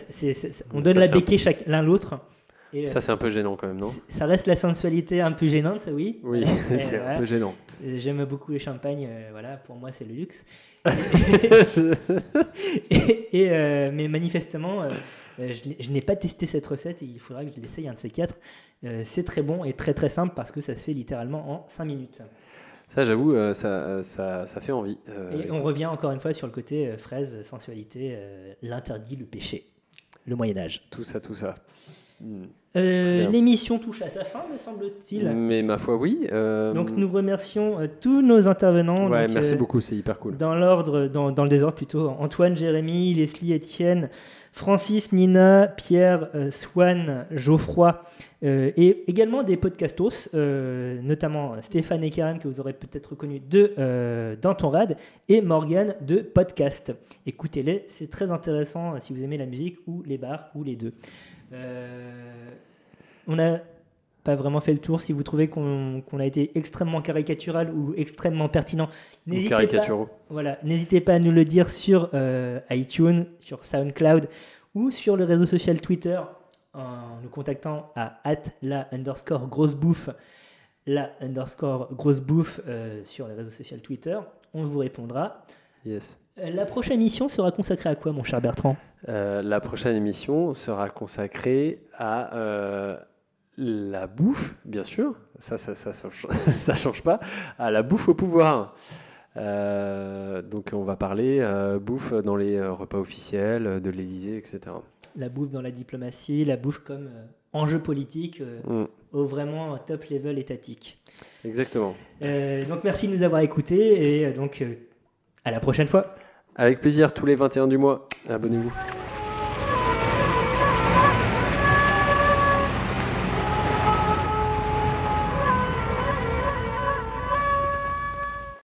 on Ça, donne la peu- béquille chaque- l'un l'autre. Et, Ça, c'est un peu gênant quand même, non? Ça reste la sensualité un peu gênante, oui. Oui, c'est un peu gênant. J'aime beaucoup les champagnes, euh, voilà, pour moi c'est le luxe. et, et, mais manifestement, je, n'ai- je n'ai pas testé cette recette et il faudra que je l'essaye un de ces quatre. Euh, c'est très bon et très très simple parce que ça se fait littéralement en 5 minutes. Ça, j'avoue, euh, ça, ça, ça fait envie. Euh, Et on revient encore une fois sur le côté euh, fraise, sensualité, euh, l'interdit, le péché, le Moyen-Âge. Tout ça, tout ça. Euh. L'émission touche à sa fin, me semble-t-il. Mais ma foi, oui. euh, Donc nous remercions euh, tous nos intervenants. Ouais, Donc, merci beaucoup, c'est hyper cool. Dans l'ordre, dans, dans le désordre plutôt, Antoine, Jérémy, Leslie, Étienne, Francis, Nina, Pierre, Swan, Geoffroy, et également des podcastos, notamment Stéphane et Karen, que vous aurez peut-être reconnu de Dans ton rad, et Morgane de Podcast. Écoutez-les, c'est très intéressant si vous aimez la musique ou les bars ou les deux. Euh, on n'a pas vraiment fait le tour. Si vous trouvez qu'on a été extrêmement caricatural ou extrêmement pertinent, n'hésitez pas, voilà, n'hésitez pas à nous le dire sur euh, iTunes, sur SoundCloud ou sur le réseau social Twitter en nous contactant à la underscore grosse bouffe, la underscore grosse bouffe euh, sur les réseaux sociaux Twitter. On vous répondra. Yes. Euh, La prochaine émission sera consacrée à quoi, mon cher Bertrand? Euh, la prochaine émission sera consacrée à euh, la bouffe, bien sûr. Ça, ça, ça, ça, change- ça change pas. À la bouffe au pouvoir. Euh, donc, on va parler bouffe dans les repas officiels de l'Élysée, etc. La bouffe dans la diplomatie, la bouffe comme enjeu politique Mm. au vraiment top level étatique. Exactement. Donc merci de nous avoir écoutés et donc à la prochaine fois. Avec plaisir, tous les 21 du mois. Abonnez-vous.